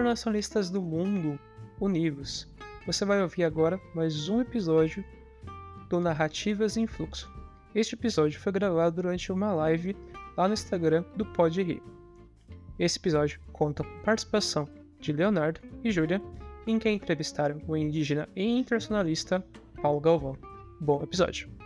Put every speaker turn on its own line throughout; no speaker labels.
internacionalistas do mundo unidos. Você vai ouvir agora mais um episódio do Narrativas em Fluxo. Este episódio foi gravado durante uma live lá no Instagram do Pode Rir. Esse episódio conta com participação de Leonardo e Júlia, em que entrevistaram o indígena e internacionalista Paulo Galvão. Bom episódio!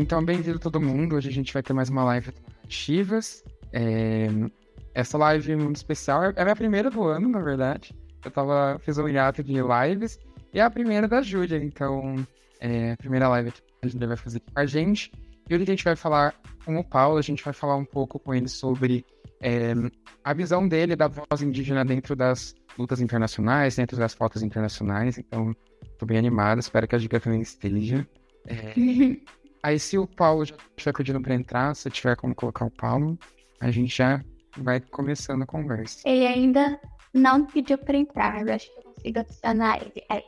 Então, bem-vindo todo mundo. Hoje a gente vai ter mais uma live de. É... Essa live muito especial é a minha primeira do ano, na verdade. Eu tava, fiz um hiato de lives e é a primeira da Júlia. Então, é a primeira live que a Júlia vai fazer com a gente. E hoje a gente vai falar com o Paulo, a gente vai falar um pouco com ele sobre é, a visão dele da voz indígena dentro das lutas internacionais, dentro das pautas internacionais. Então, tô bem animado, espero que a Júlia também esteja. É... Aí se o Paulo já estiver pedindo para entrar, se tiver como colocar o Paulo, a gente já vai começando a conversa.
Ele ainda não pediu para entrar, eu acho que eu consigo adicionar ele. É.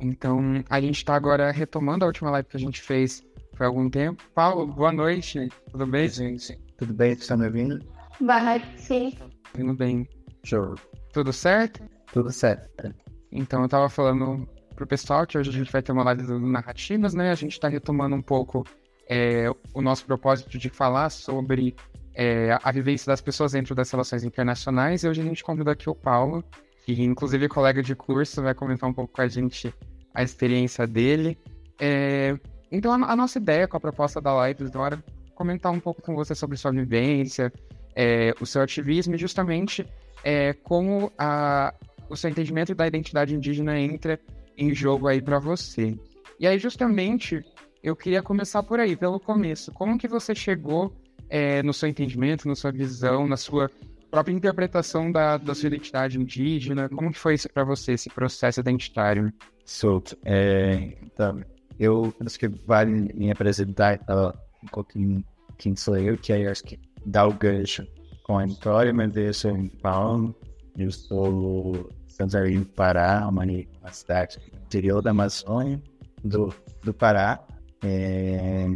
Então, a gente está agora retomando a última live que a gente fez por algum tempo. Paulo, boa noite. Tudo bem?
Sim, sim. Tudo bem? Você está me ouvindo?
Boa noite, sim.
Tudo bem.
Show.
Tudo certo?
Tudo certo.
Então, eu estava falando pro pessoal que hoje a gente vai ter uma live de narrativas, né? A gente está retomando um pouco é, o nosso propósito de falar sobre é, a vivência das pessoas dentro das relações internacionais. E hoje a gente convida aqui o Paulo, que inclusive é colega de curso, vai comentar um pouco com a gente a experiência dele. É, então, a, a, nossa ideia com a proposta da live agora é comentar um pouco com você sobre sua vivência, é, o seu ativismo e justamente é, como a, o seu entendimento da identidade indígena entra em jogo aí para você. E aí, justamente, eu queria começar por aí, pelo começo. Como que você chegou é, no seu entendimento, na sua visão, na sua própria interpretação da, da sua identidade indígena? Como que foi isso para você, esse processo identitário?
Solto. É, então, eu acho que vale me apresentar então, um pouquinho quem sou eu, que aí acho que dá o gancho com a história, mas eu sou em Paulo, eu sou Santarém, Pará, uma, uma cidade interior da Amazônia, do, do Pará. É,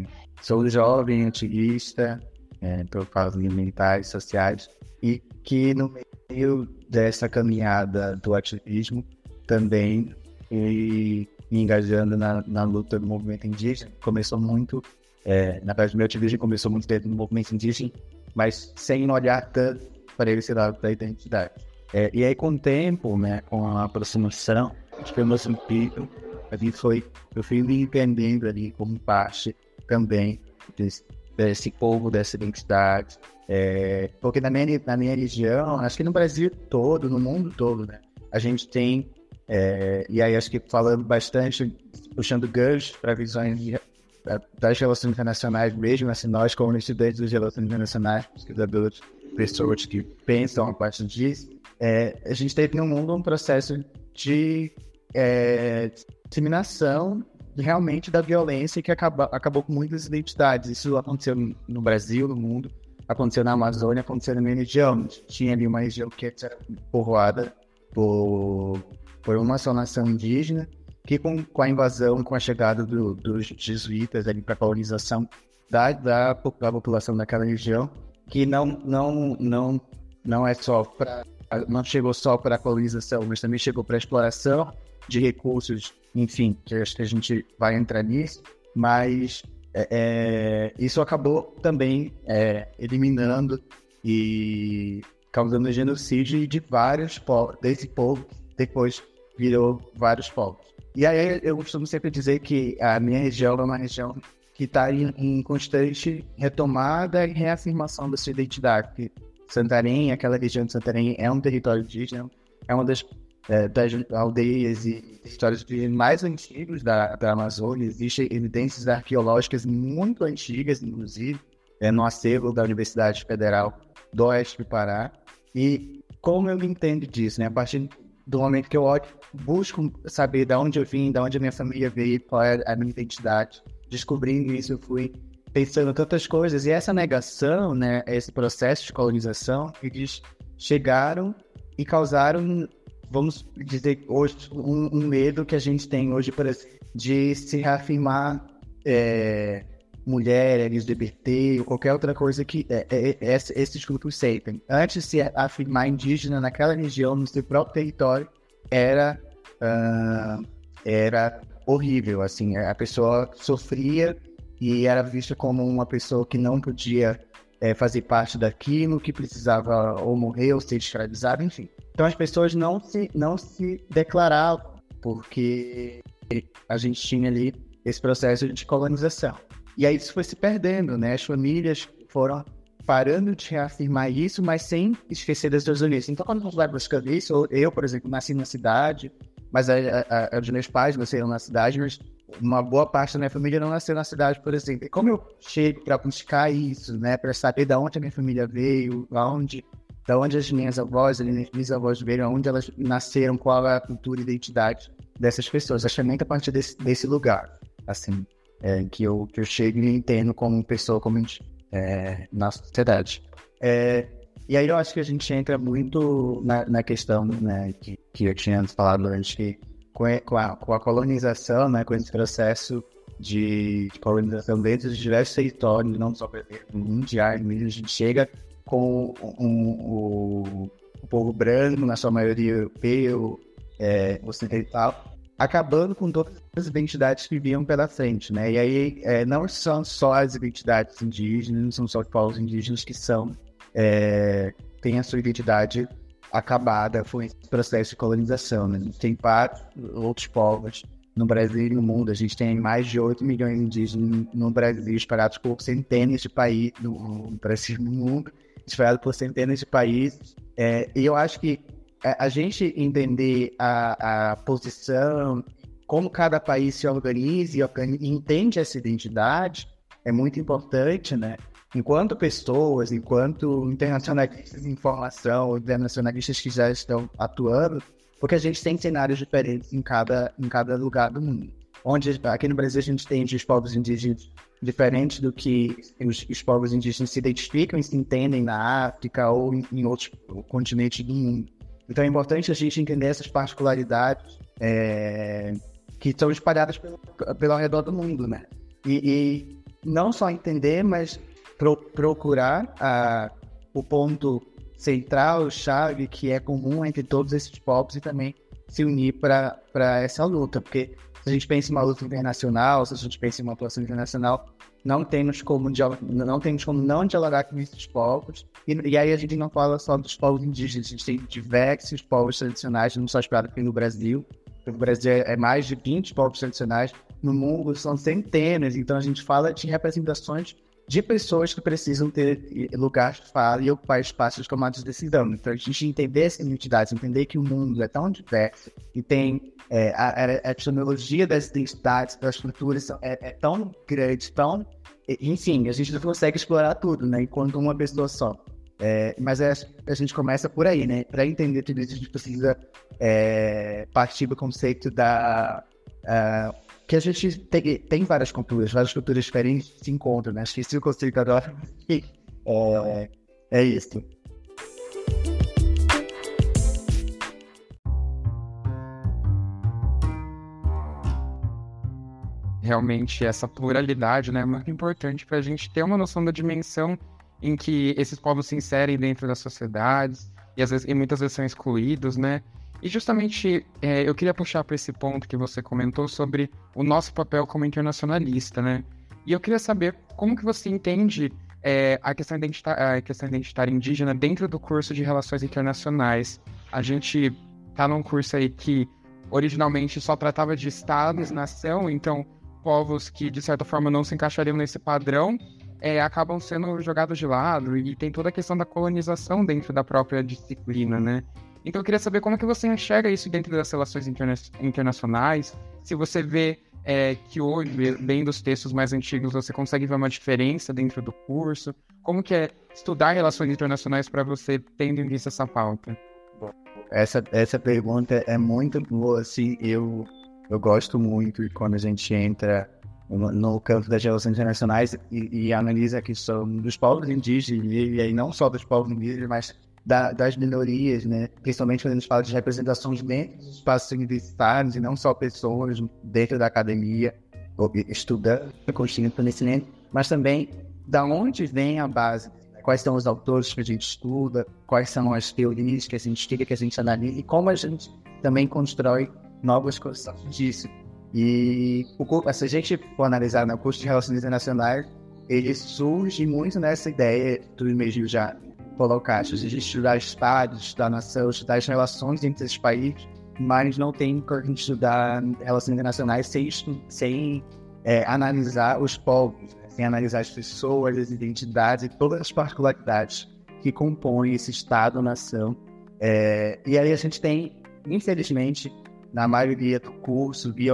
sou jovem ativista é, por causas ambientais, sociais, e que no meio dessa caminhada do ativismo também fui me engajando na, na luta do movimento indígena. Começou muito, é, na verdade, meu ativismo começou muito dentro do movimento indígena, mas sem olhar tanto para esse lado da identidade. É, e aí, com o tempo, né, com a aproximação de Moçambique, ali foi, eu fui me entendendo ali como parte também desse, desse povo, dessa identidade. É, porque na minha, na minha região, acho que no Brasil todo, no mundo todo, né, a gente tem, é, e aí acho que falando bastante, puxando ganchos para visões das relações internacionais mesmo, assim, nós como estudantes das relações internacionais, pesquisadores, pessoas que pensam a partir disso, é, a gente teve no mundo um processo de é, disseminação realmente da violência que acaba, acabou com muitas identidades. Isso aconteceu no Brasil, no mundo, aconteceu na Amazônia, aconteceu na minha região. Tinha ali uma região que era povoada por, por uma só nação indígena, que com, com a invasão, com a chegada do, dos jesuítas ali para a colonização da, da, da população daquela região, que não, não, não, não é só para não chegou só para a colonização, mas também chegou para a exploração de recursos, enfim, que acho que a gente vai entrar nisso, mas é, é isso acabou também é, eliminando e causando genocídio de vários povos, desse povo depois virou vários povos. E aí eu costumo sempre dizer que a minha região é uma região que está em, em, constante retomada e reafirmação da sua identidade. Santarém, aquela região de Santarém é um território indígena, é uma das, é, das aldeias e histórias mais antigos da, da Amazônia. Existem evidências arqueológicas muito antigas, inclusive, é, no acervo da Universidade Federal do Oeste do Pará. E como eu entendo disso, né? A partir do momento que eu olho, busco saber de onde eu vim, de onde a minha família veio, qual é a minha identidade. Descobrindo isso, eu fui pensando tantas coisas. E essa negação, né, esse processo de colonização, eles chegaram e causaram, vamos dizer, hoje, um, um medo que a gente tem hoje, por de se reafirmar é, mulher, LGBT, ou qualquer outra coisa que é, é, é, esses grupos sentem. Antes de se afirmar indígena naquela região, no seu próprio território, era, uh, era horrível, assim, a pessoa sofria e era vista como uma pessoa que não podia é, fazer parte daquilo, que precisava ou morrer ou ser escravizado, enfim. Então as pessoas não se, não se declaravam, porque a gente tinha ali esse processo de colonização. E aí isso foi se perdendo, né? As famílias foram parando de reafirmar isso, mas sem esquecer das suas origens. Então, quando a gente vai buscando isso, eu, por exemplo, nasci na cidade, mas os meus pais nasceram na cidade, mas uma boa parte da minha família não nasceu na cidade, por exemplo. E como eu chego para buscar isso, né, para saber de onde a minha família veio, aonde, da onde as minhas avós, as minhas avós veio, onde elas nasceram, qual é a cultura e identidade dessas pessoas. Acho que é muito a partir desse, desse lugar, assim, é, que, eu, que eu chego e entendo como pessoa, como é, na sociedade. É, e aí eu acho que a gente entra muito na, na questão né, que, que eu tinha falado antes, que com a, com a, colonização, né, com esse processo de, de colonização dentro de diversos territórios, não só mundial, a gente chega com um, um, o povo branco, na sua maioria europeu, é, ocidental, acabando com todas as identidades que vinham pela frente, né? E aí é, não são só as identidades indígenas, não são só os povos indígenas que são é, têm a sua identidade acabada foi esse processo de colonização. Né? Tem outros povos no Brasil e no mundo. A gente tem mais de 8 milhões de indígenas no Brasil, espalhados por centenas de países no Brasil no mundo, espalhados por centenas de países. É, e eu acho que a gente entender a, a posição, como cada país se organiza e entende essa identidade, é muito importante, né? Enquanto pessoas, enquanto internacionalistas de informação, internacionalistas que já estão atuando, porque a gente tem cenários diferentes em cada, em cada lugar do mundo. Onde aqui no Brasil a gente tem os povos indígenas diferentes do que os, os, povos indígenas se identificam e se entendem na África ou em, em outros continentes do mundo. Então é importante a gente entender essas particularidades é, que estão espalhadas pelo, pelo redor do mundo, né? E, e não só entender, mas pro, procurar a, o ponto central, chave, que é comum entre todos esses povos e também se unir para essa luta, porque se a gente pensa em uma luta internacional, se a gente pensa em uma atuação internacional, não temos como, não temos como não dialogar com esses povos, e, e, aí a gente não fala só dos povos indígenas, a gente tem diversos povos tradicionais, não só esperados aqui no Brasil, no Brasil é, é mais de 20 povos tradicionais, no mundo são centenas, então a gente fala de representações de pessoas que precisam ter lugar de fala e ocupar espaços de tomada de decisão. Então, a gente entender essa identidade, entender que o mundo é tão diverso e tem é, a, a, etimologia das identidades, das culturas é, é, tão grande, tão. Enfim, a gente não consegue explorar tudo, né? Enquanto uma pessoa só. É, mas é, a gente começa por aí, né? Para entender tudo isso, a gente precisa é, partir do conceito da. Uh, que a gente tem, tem várias culturas, várias culturas diferentes se encontram, né? Esqueci o conceito agora. é, é isso.
Realmente, essa pluralidade né, é muito importante para a gente ter uma noção da dimensão em que esses povos se inserem dentro das sociedades e, às vezes, e muitas vezes são excluídos, né? E justamente é, eu queria puxar para esse ponto que você comentou sobre o nosso papel como internacionalista, né? E eu queria saber como que você entende é, a, questão a questão identitária indígena dentro do curso de Relações Internacionais. A gente tá num curso aí que originalmente só tratava de estados, nação, então povos que de certa forma não se encaixariam nesse padrão é, acabam sendo jogados de lado e tem toda a questão da colonização dentro da própria disciplina, né? Então eu queria saber como é que você enxerga isso dentro das relações interna internacionais, se você vê é, que hoje, bem dos textos mais antigos, você consegue ver uma diferença dentro do curso, como que é estudar relações internacionais para você tendo em vista essa pauta?
Essa, essa pergunta é muito boa, assim, eu, eu gosto muito quando a gente entra no, campo das relações internacionais e, e analisa a questão dos povos indígenas, e, e aí não só dos povos indígenas, mas da, das minorias, né? Principalmente quando a gente fala de representações dentro dos espaços universitários e não só pessoas dentro da academia. estudando, construindo conhecimento, mas também da onde vem a base, quais são os autores que a gente estuda, quais são as teorias que a gente estuda, que a gente analisa, e como a gente também constrói novas coisas disso. E o, se a gente for analisar no curso de Relações Internacionais, ele surge muito nessa ideia do e-mail já colocaste, a gente estudar estados, estudar nação, estudar as relações entre esses países, mas não tem como a gente estudar relações internacionais sem, sem é, analisar os povos, né? sem analisar as pessoas, as identidades e todas as particularidades que compõem esse Estado-nação. É, e aí a gente tem, infelizmente, na maioria do curso, e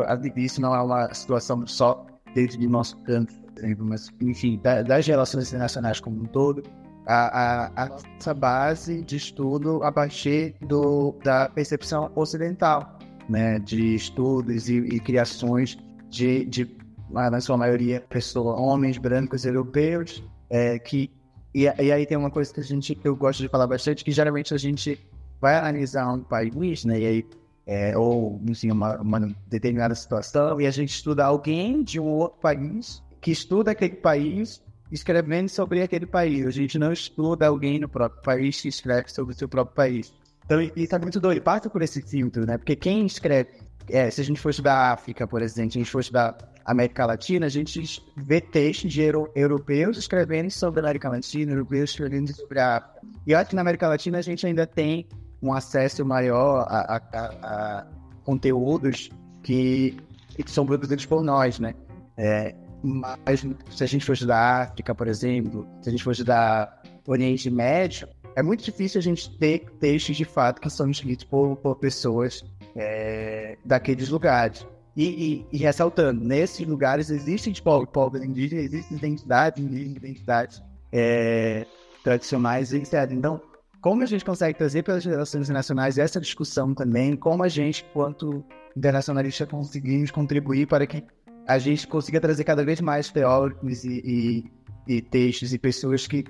isso não é uma situação só dentro do nosso campo, exemplo, mas, enfim, das relações internacionais como um todo, a, a, a nossa base de estudo a partir do, da percepção ocidental, né, de estudos e, e criações de, de, na sua maioria, pessoas, homens brancos europeus, é, que e, e, aí tem uma coisa que a gente que eu gosto de falar bastante, que geralmente a gente vai analisar um país, né, e aí é, ou enfim, uma, uma determinada situação, e a gente estuda alguém de um outro país que estuda aquele país escrevendo sobre aquele país. A gente não estuda alguém no próprio país que escreve sobre o seu próprio país. Então, isso é muito doido. Passa por esse filtro, né? Porque quem escreve... É, se a gente for estudar África, por exemplo, se a gente for estudar América Latina, a gente vê textos de euro, europeus escrevendo sobre a América Latina, europeus escrevendo sobre a África. E eu acho que na América Latina a gente ainda tem um acesso maior a, a, a, a conteúdos que, que, são produzidos por nós, né? É, mas se a gente for estudar África, por exemplo, se a gente for estudar Oriente Médio, é muito difícil a gente ter textos de fato que são escritos por, por pessoas é, daqueles lugares. E, e, e, ressaltando, nesses lugares existem povos, povos indígenas, existem identidades indígenas, identidades é, tradicionais, etc. Então, como a gente consegue trazer pelas relações internacionais essa discussão também, como a gente, quanto internacionalista, conseguimos contribuir para que a gente consiga trazer cada vez mais teóricos e, e, e textos e pessoas que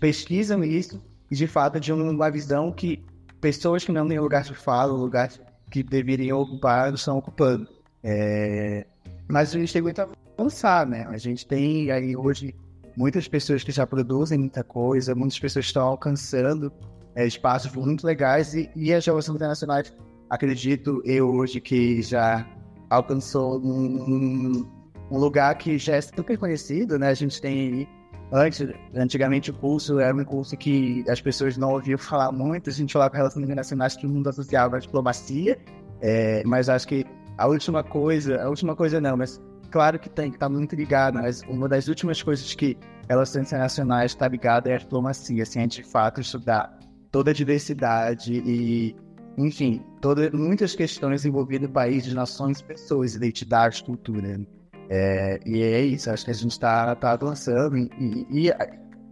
pesquisam isso e de fato de uma visão que pessoas que não têm lugar de fala, lugar que deveriam ocupar, estão ocupando. É... Mas a gente tem muito a avançar, né? A gente tem aí hoje muitas pessoas que já produzem muita coisa, muitas pessoas estão alcançando é, espaços muito legais e, e as relações internacionais, acredito eu hoje que já alcançou um, um, lugar que já é super conhecido, né? A gente tem antes, antigamente o curso era um curso que as pessoas não ouviam falar muito, a gente falava com relações internacionais que o mundo associava à diplomacia, é, mas acho que a última coisa, a última coisa não, mas claro que tem que tá muito ligado, mas uma das últimas coisas que relações internacionais está ligada é a diplomacia, assim, é de fato estudar toda a diversidade e enfim, toda, muitas questões envolvendo países, nações, pessoas, identidade, cultura. É, e é isso, acho que a gente está tá avançando. E, e, e,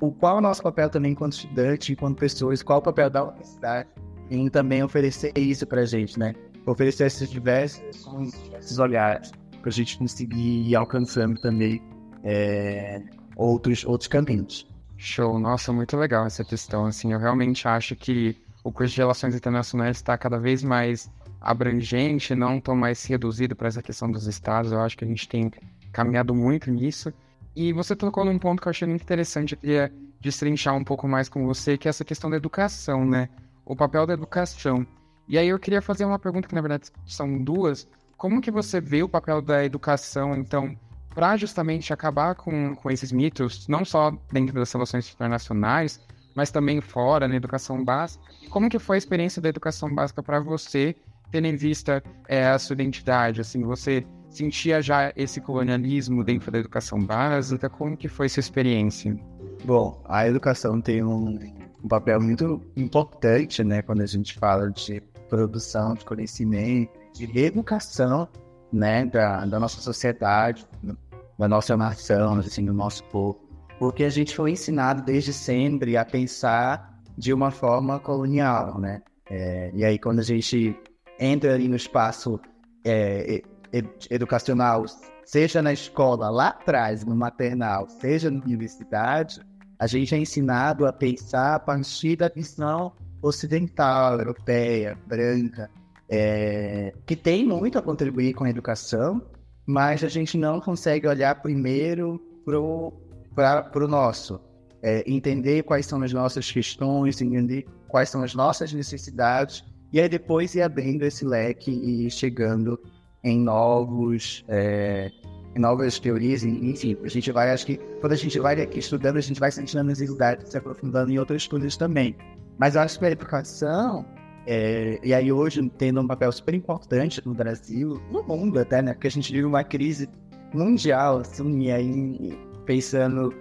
o, qual é o nosso papel também enquanto estudante, enquanto pessoas, qual é o papel da universidade em também oferecer isso para a gente, né? Oferecer esses diversos, esses olhares, para a gente conseguir ir alcançando também é, outros, outros caminhos.
Show, nossa, muito legal essa questão, assim, eu realmente acho que o curso de Relações Internacionais está cada vez mais abrangente, não tão mais reduzido para essa questão dos estados. Eu acho que a gente tem caminhado muito nisso. E você tocou num ponto que eu achei muito interessante, eu queria destrinchar um pouco mais com você, que é essa questão da educação, né? O papel da educação. E aí eu queria fazer uma pergunta que na verdade são duas. Como que você vê o papel da educação, então, para justamente acabar com, com esses mitos, não só dentro das relações internacionais, mas também fora, na educação básica. Como que foi a experiência da educação básica para você, tendo em vista é, a sua identidade? Assim, você sentia já esse colonialismo dentro da educação básica? Como que foi essa experiência?
Bom, a educação tem um, um papel muito importante, né, quando a gente fala de produção de conhecimento, de reeducação, né, da, da nossa sociedade, da nossa nação, assim, do nosso povo porque a gente foi ensinado desde sempre a pensar de uma forma colonial, né? É, e aí quando a gente entra ali no espaço é, educacional, seja na escola lá atrás, no maternal, seja na universidade, a gente é ensinado a pensar a partir da visão ocidental, europeia, branca, é, que tem muito a contribuir com a educação, mas a gente não consegue olhar primeiro para o nosso. É, entender quais são as nossas questões, entender quais são as nossas necessidades, e aí depois ir abrindo esse leque e chegando em novos. É, em novas teorias, enfim, a gente vai, acho que quando a gente vai aqui estudando, a gente vai sentindo a necessidade de se aprofundando em outros estudos também. Mas eu acho que a educação, é, e aí hoje tendo um papel super importante no Brasil, no mundo até, né? Porque a gente vive uma crise mundial, assim, e aí pensando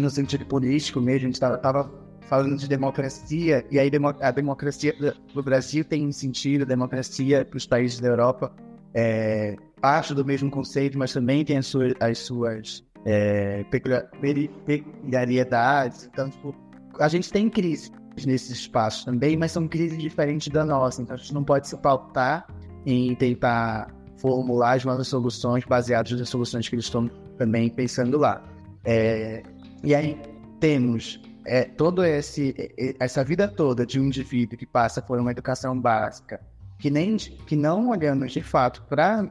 no sentido político mesmo, a gente estava tava falando de democracia, e aí a democracia do Brasil tem um sentido, a democracia para os países da Europa é parte do mesmo conceito, mas também tem as suas, as suas é, peculiaridades. Então, tipo, a gente tem crises nesses espaços também, mas são crises diferentes da nossa, então a gente não pode se pautar em tentar formular as nossas soluções baseadas nas soluções que eles estão também pensando lá. É, e aí temos é, todo esse essa vida toda de um indivíduo que passa por uma educação básica, que nem que não olhando de fato para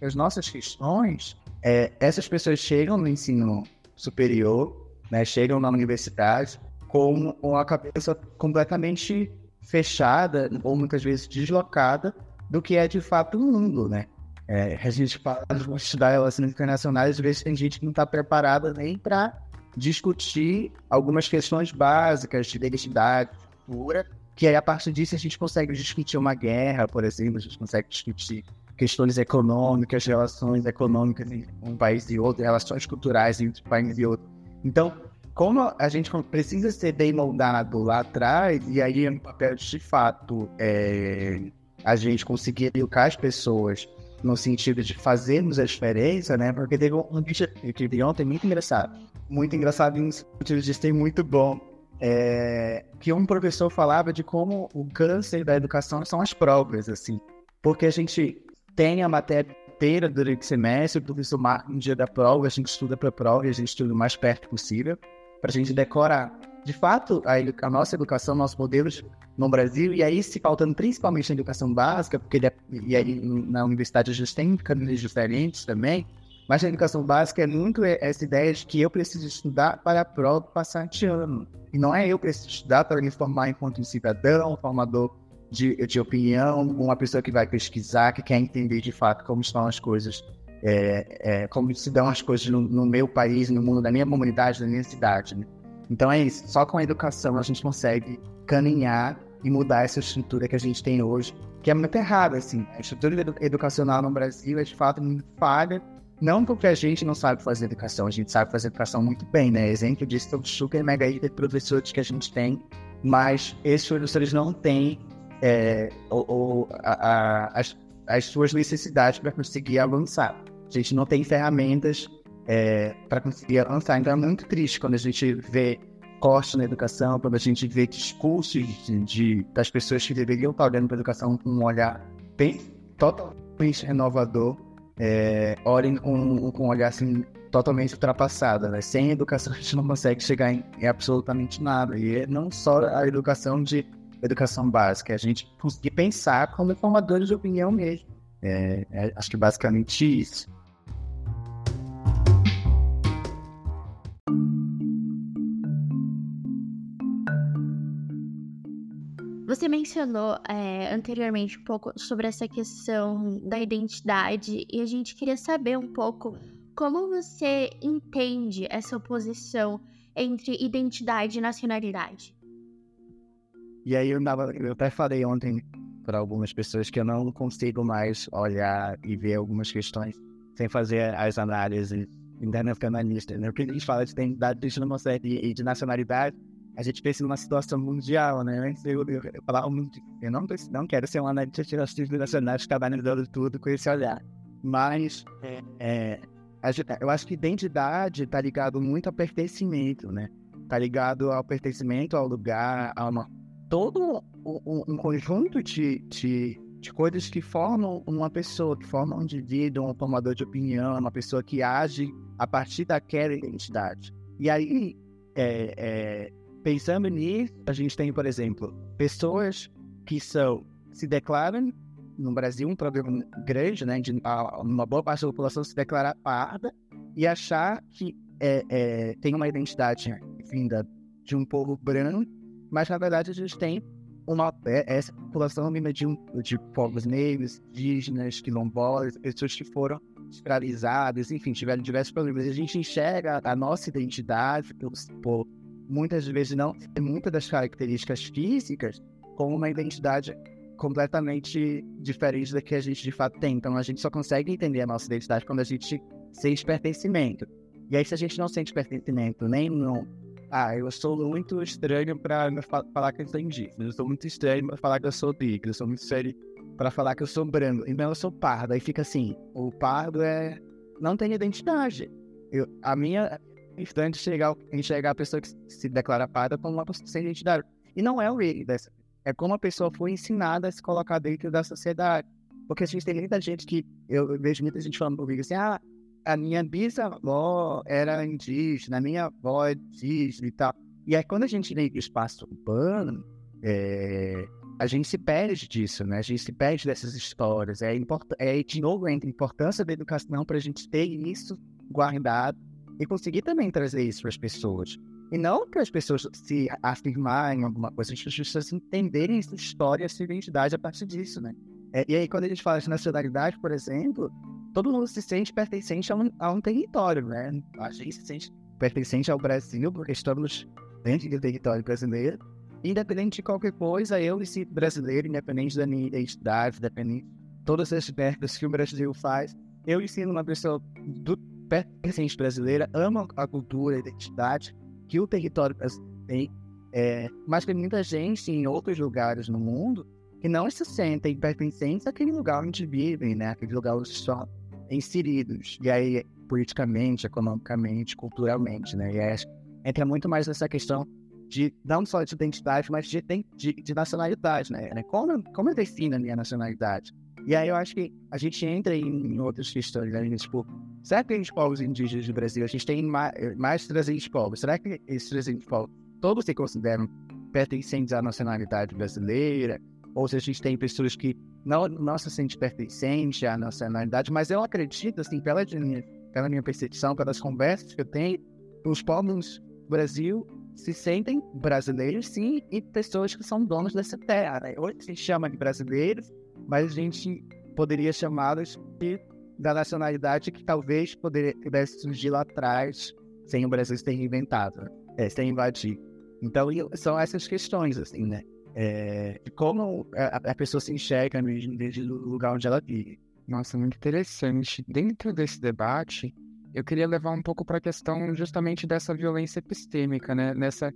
as nossas questões, é, essas pessoas chegam no ensino superior, né, chegam na universidade com uma cabeça completamente fechada ou muitas vezes deslocada do que é de fato o mundo, né? É, a gente fala de estudar relações internacionais, às vezes tem gente que não está preparada nem para discutir algumas questões básicas de identidade, cultura, que aí a partir disso a gente consegue discutir uma guerra, por exemplo, a gente consegue discutir questões econômicas, relações econômicas entre um país e outro, relações culturais entre um país e outro. Então, como a gente precisa ser bem moldado lá atrás, e aí é um papel de fato é, a gente conseguir educar as pessoas no sentido de fazermos a diferença, né? Porque teve um vídeo que vi ontem muito engraçado. Muito engraçado em sentido de ser muito bom. É, que um professor falava de como o câncer da educação são as provas, assim. Porque a gente tem a matéria inteira durante o semestre, o professor marca um dia da prova, a gente estuda para a prova e a gente estuda o mais perto possível para a gente decorar. De fato, a, a nossa educação, nossos modelos no Brasil, e aí se faltando principalmente na educação básica, porque é, e aí na universidade a gente tem caminhos diferentes também, mas na educação básica é muito essa ideia de que eu preciso estudar para a prova passar de ano. E não é eu preciso estudar para me formar enquanto um cidadão, formador de, de opinião, uma pessoa que vai pesquisar, que quer entender de fato como estão as coisas, é, é, como se dão as coisas no, no, meu país, no mundo da minha comunidade, da minha cidade. Né? Então é isso. Só com a educação a gente consegue caminhar e mudar essa estrutura que a gente tem hoje, que é muito errada, assim. A estrutura educacional no Brasil é de fato muito falha, não porque a gente não sabe fazer educação, a gente sabe fazer educação muito bem, né? Exemplo disso é o super mega de professores que a gente tem, mas esses professores não têm é, a, a, as, as suas necessidades para conseguir avançar. A gente não tem ferramentas é, para conseguir avançar. Então é muito triste quando a gente vê cortes na educação, quando a gente vê discursos de, de, das pessoas que deveriam estar olhando para a educação com um olhar bem, totalmente renovador, é, olhem com, um olhar assim, totalmente ultrapassado. Né? Sem educação a gente não consegue chegar em, em absolutamente nada. E é não só a educação de educação básica, é a gente conseguir pensar como formadores de opinião mesmo. É, é, acho que basicamente isso.
Você mencionou é, anteriormente um pouco sobre essa questão da identidade e a gente queria saber um pouco como você entende essa oposição entre identidade e nacionalidade.
E aí eu, eu até falei ontem para algumas pessoas que eu não consigo mais olhar e ver algumas questões sem fazer as análises internacionalistas. Né? O que a gente fala de identidade, a não de nacionalidade, a gente pensa numa situação mundial, né? Eu, eu, eu, eu não, não quero ser um analista internacional que está analisando tudo com esse olhar. Mas é, é, eu acho que identidade está ligado muito ao pertencimento, né? Está ligado ao pertencimento ao lugar, a uma, todo um, um conjunto de, de, de, coisas que formam uma pessoa, que formam um indivíduo, um formador de opinião, uma pessoa que age a partir daquela identidade. E aí, é, é, Pensando nisso, a gente tem, por exemplo, pessoas que são se declaram no Brasil um problema grande, né, de uma boa parte da população se declarar parda e achar que é, é, tem uma identidade vinda de um povo branco, mas na verdade a gente tem uma é, essa população vinda de, um, de povos negros, indígenas, quilombolas, pessoas que foram escravizadas, enfim, tiveram diversos problemas. A gente enxerga a nossa identidade por, por muitas vezes não ter muitas das características físicas como uma identidade completamente diferente da que a gente de fato tem. Então a gente só consegue entender a nossa identidade quando a gente sente pertencimento. E aí, se a gente não sente pertencimento nem não. Ah, eu sou muito estranho para falar que eu sou indígena. Eu sou muito estranho para falar que eu sou negro. Eu sou muito estranho para falar que eu sou branco. Então eu sou pardo. Aí fica assim: o pardo é. Não tem identidade. Eu, a minha instante chegar, enxergar a pessoa que se declara parda como uma pessoa sem identidade. E não é o ele dessa. É como a pessoa foi ensinada a se colocar dentro da sociedade. Porque a gente tem muita gente que. Eu vejo muita gente falando comigo assim: ah, a minha bisavó era indígena, a minha avó é indígena e tal. E aí, quando a gente vem do espaço urbano, é, a gente se perde disso, né? A gente se perde dessas histórias. É, import... é de novo, entra a importância da educação para a gente ter isso guardado e conseguir também trazer isso para as pessoas. E não para as pessoas se afirmarem alguma coisa, as pessoas entenderem essa história, essa identidade a partir disso, né? É, e aí, quando a gente fala de nacionalidade, por exemplo, todo mundo se sente pertencente a um, a um território, né? A gente se sente pertencente ao Brasil porque estamos dentro do território brasileiro. Independente de qualquer coisa, eu me sinto brasileiro, independente da minha identidade, independente de todas as merdas que o Brasil faz. Eu me sinto uma pessoa do pertencente brasileira, amo a cultura, a identidade que o território tem, é, mas tem muita gente em outros lugares no mundo que não se sentem pertencentes àquele lugar onde vivem, né? Aquele lugar onde estão inseridos. E aí, politicamente, economicamente, culturalmente, né? E aí, entra muito mais nessa questão de não só de identidade, mas de, de, de nacionalidade, né? Como, como eu defino a minha nacionalidade? E aí eu acho que a gente entra em, outras questões, né? Tipo, será que os povos indígenas do Brasil, a gente tem mais, mais de 300 povos, será que esses 300 povos todos se consideram pertencentes à nacionalidade brasileira? Ou se a gente tem pessoas que não, não se sentem pertencentes à nacionalidade, mas eu acredito, assim, pela minha, pela minha percepção, pelas conversas que eu tenho, os povos do Brasil se sentem brasileiros, sim, e pessoas que são donos dessa terra. Né? Hoje se chama de brasileiros, mas a gente poderia chamá-los de da nacionalidade que talvez poderia, pudesse surgir lá atrás, sem o Brasil ter inventado, é, sem invadir. Então, são essas questões, assim, né? É, de como a, a, pessoa se enxerga mesmo desde o lugar onde ela vive.
Nossa, muito interessante. Dentro desse debate, eu queria levar um pouco para a questão justamente dessa violência epistêmica, né? Nessa,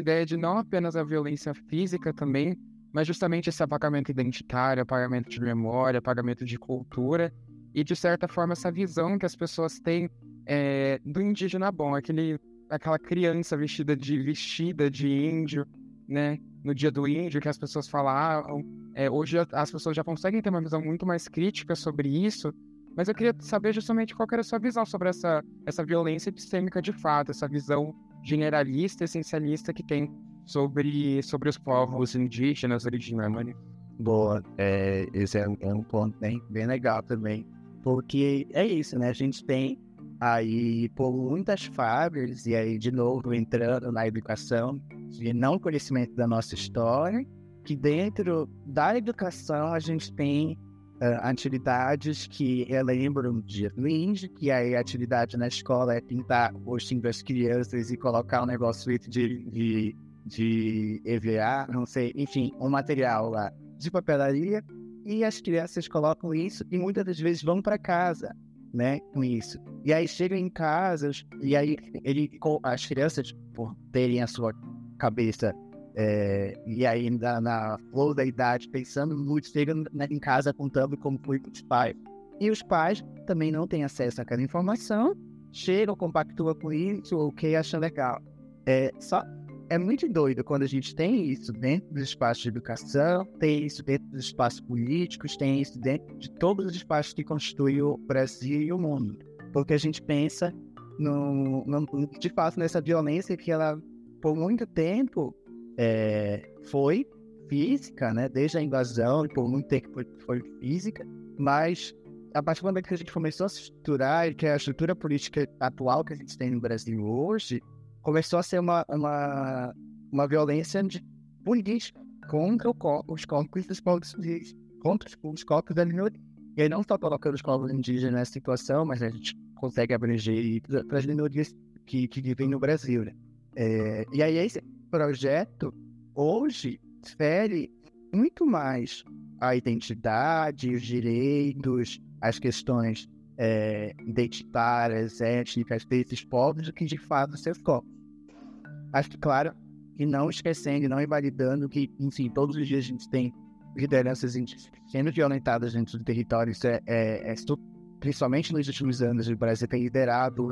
ideia de não apenas a violência física também, mas justamente esse apagamento identitário, apagamento de memória, apagamento de cultura e, de certa forma, essa visão que as pessoas têm é, do indígena bom, aquele, aquela criança vestida de vestida de índio, né? No dia do índio, que as pessoas falavam. É, hoje as pessoas já conseguem ter uma visão muito mais crítica sobre isso, mas eu queria saber justamente qual era a sua visão sobre essa, essa violência epistêmica de fato, essa visão generalista, essencialista que tem sobre, sobre os povos indígenas originários.
Boa, é, esse é, é um ponto bem, bem legal também, porque é isso, né? A gente tem aí por muitas fábricas, e aí de novo entrando na educação, de não conhecimento da nossa história, que dentro da educação a gente tem uh, atividades que relembram do índio, que aí a atividade na escola é pintar o rostinho das crianças e colocar um negócio de, de de EVA, não sei, enfim, um material lá de papelaria e as crianças colocam isso e muitas das vezes vão para casa, né, com isso. E aí chegam em casa e aí ele, as crianças, por terem a sua cabeça é, e ainda na flor da idade, pensando muito, chegam em casa contando como foi com os pais. E os pais também não têm acesso àquela informação, chegam, compactuam com isso, o que acham legal. É, só é muito doido quando a gente tem isso dentro dos espaços de educação, tem isso dentro dos espaços políticos, tem isso dentro de todos os espaços que constituem o Brasil e o mundo. Porque a gente pensa, no, no de fato, nessa violência que ela, por muito tempo, é, foi física, né? Desde a invasão, por muito tempo foi, foi física, mas a partir do momento que a gente começou a se estruturar que a estrutura política atual que a gente tem no Brasil hoje começou a ser uma, uma, uma violência de política contra os corpos dos povos contra os corpos da minoria. E aí não só colocando os povos indígenas nessa situação, mas a gente consegue abranger para as minorias que, que vivem no Brasil. Né? É, e aí esse projeto hoje fere muito mais a identidade, os direitos, as questões é, identitárias, étnicas desses povos do que de fato seus corpos. Acho que, claro, e não esquecendo, não invalidando que, enfim, todos os dias a gente tem lideranças sendo violentadas dentro do território, isso é, é, é principalmente nos últimos anos, o Brasil tem liderado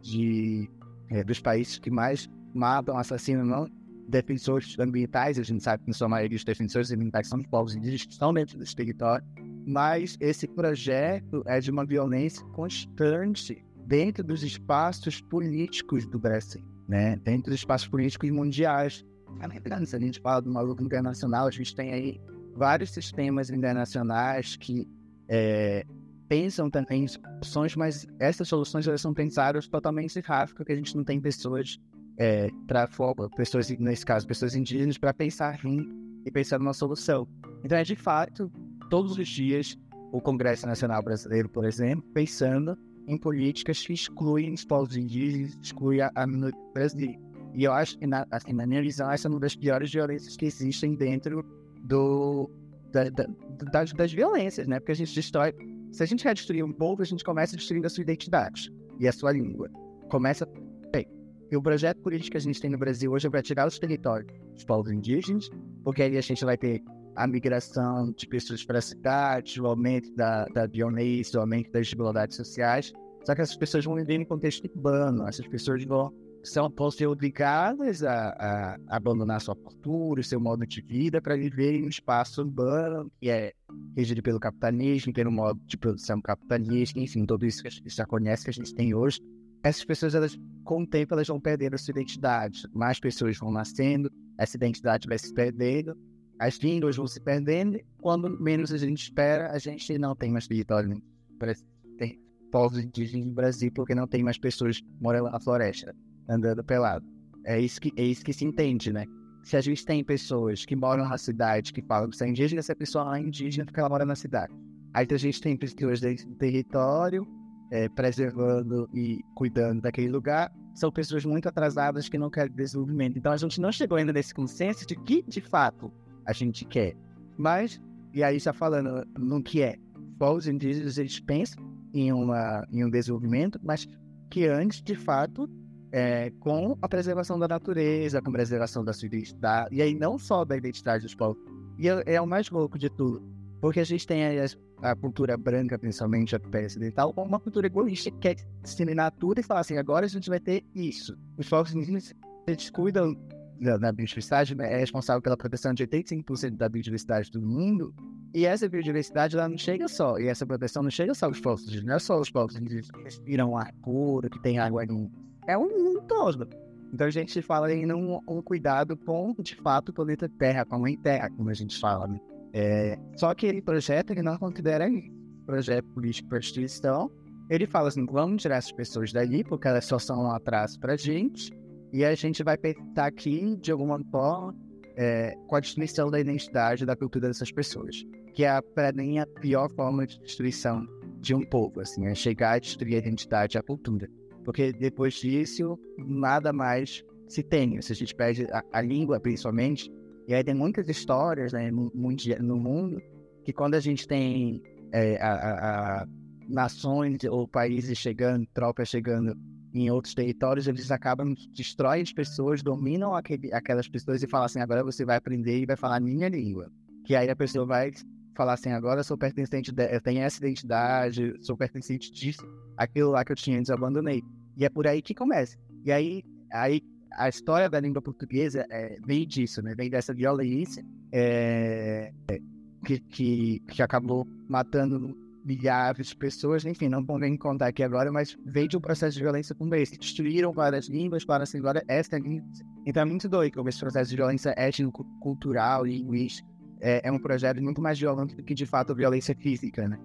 de, é, dos países que mais matam, assassinam não defensores ambientais, a gente sabe que, na sua maioria, os defensores ambientais são os povos indígenas que estão dentro desse território, mas esse projeto é de uma violência constante dentro dos espaços políticos do Brasil, né? dentro dos espaços políticos mundiais. Se a gente fala do maluco internacional, a gente tem aí vários sistemas internacionais que é, pensam também em soluções, mas essas soluções elas são pensadas totalmente rápido, porque a gente não tem pessoas é, para pessoas, nesse caso, pessoas indígenas, para pensar em e pensar numa solução. Então, é de fato todos os dias o Congresso Nacional Brasileiro, por exemplo, pensando em políticas que excluem os povos indígenas, excluem a, a minoria brasileira. E eu acho que, na, assim, na minha visão, essa é uma das piores violências que existem dentro do, da, da, das, das, violências, né? Porque a gente destrói. Se a gente quer destruir um povo, a gente começa destruindo a sua identidade e a sua língua. Começa. Bem, e o projeto político que a gente tem no Brasil hoje é para tirar os territórios dos povos indígenas, porque aí a gente vai ter a migração de pessoas para a cidade, o aumento da, da violência, o aumento das desigualdades sociais. Só que essas pessoas vão viver em contexto urbano, essas pessoas vão, são, ser obrigadas a, a, abandonar sua cultura, seu modo de vida, para viver em um espaço urbano que é regido pelo capitalismo, pelo modo de produção capitalista, enfim, tudo isso que a gente já conhece, que a gente tem hoje. Essas pessoas, elas, com o tempo, elas vão perdendo a sua identidade. Mais pessoas vão nascendo, essa identidade vai se perdendo, as línguas vão se perdendo. Quando menos a gente espera, a gente não tem mais território para ter povos indígenas no Brasil, porque não tem mais pessoas morando na floresta, andando pelado. É isso que, é isso que se entende, né? Se a gente tem pessoas que moram na cidade, que falam que são indígenas, essa pessoa é indígena porque ela mora na cidade. Aí a gente tem pessoas dentro do território, é, preservando e cuidando daquele lugar, são pessoas muito atrasadas que não querem desenvolvimento. Então a gente não chegou ainda nesse consenso de que, de fato, a gente quer. Mas, e aí já falando no que é, povos indígenas eles pensam em, uma, em um desenvolvimento, mas que antes, de fato, é, com a preservação da natureza, com a preservação da sua identidade, e aí não só da identidade dos povos, e é, é o mais louco de tudo, porque a gente tem a, a cultura branca, principalmente a ocidental, como uma cultura egoísta que quer disseminar tudo e falar assim, agora a gente vai ter isso. Os povos indígenas, eles cuidam da, biodiversidade né, é responsável pela proteção de 85% da biodiversidade do mundo. E essa biodiversidade ela não chega só, e essa proteção não chega só aos povos, não é só os povos que respiram ar puro, que tem água no é um mundo todo. Então a gente fala em um, um, cuidado com, de fato, o planeta Terra, com a mãe Terra, como a gente fala. Né? É, só que ele projeto ele não considera projeto político para instituição. Ele fala assim, vamos tirar essas pessoas dali, porque elas só são um atraso para a gente, e a gente vai pensar aqui, de alguma forma, é, com a destruição da identidade da cultura dessas pessoas. Que é, para mim, a pior forma de destruição de um povo, assim, é chegar a destruir a identidade e a cultura. Porque depois disso, nada mais se tem. Se a gente perde a, a língua, principalmente, e aí tem muitas histórias né, no, no mundo que quando a gente tem é, a, a, a nações ou países chegando, tropas chegando em outros territórios, eles acabam, destroem as pessoas, dominam aquele, aquelas pessoas e falam assim, agora você vai aprender e vai falar minha língua. Que aí a pessoa vai falar assim, agora sou pertencente, de, eu tenho essa identidade, sou pertencente disso, aquilo lá que eu tinha antes abandonei. E é por aí que começa. E aí, aí a história da língua portuguesa é, vem disso, né? Vem dessa violência é, que, que, que acabou matando milhares de pessoas, enfim, não convém contar aqui agora, mas veio de um processo de violência como esse. Destruíram várias línguas, para assim, agora esta língua Então é muito doido como esse processo de violência étnico-cultural linguística é, é um projeto muito mais violento do que de fato a violência física, né?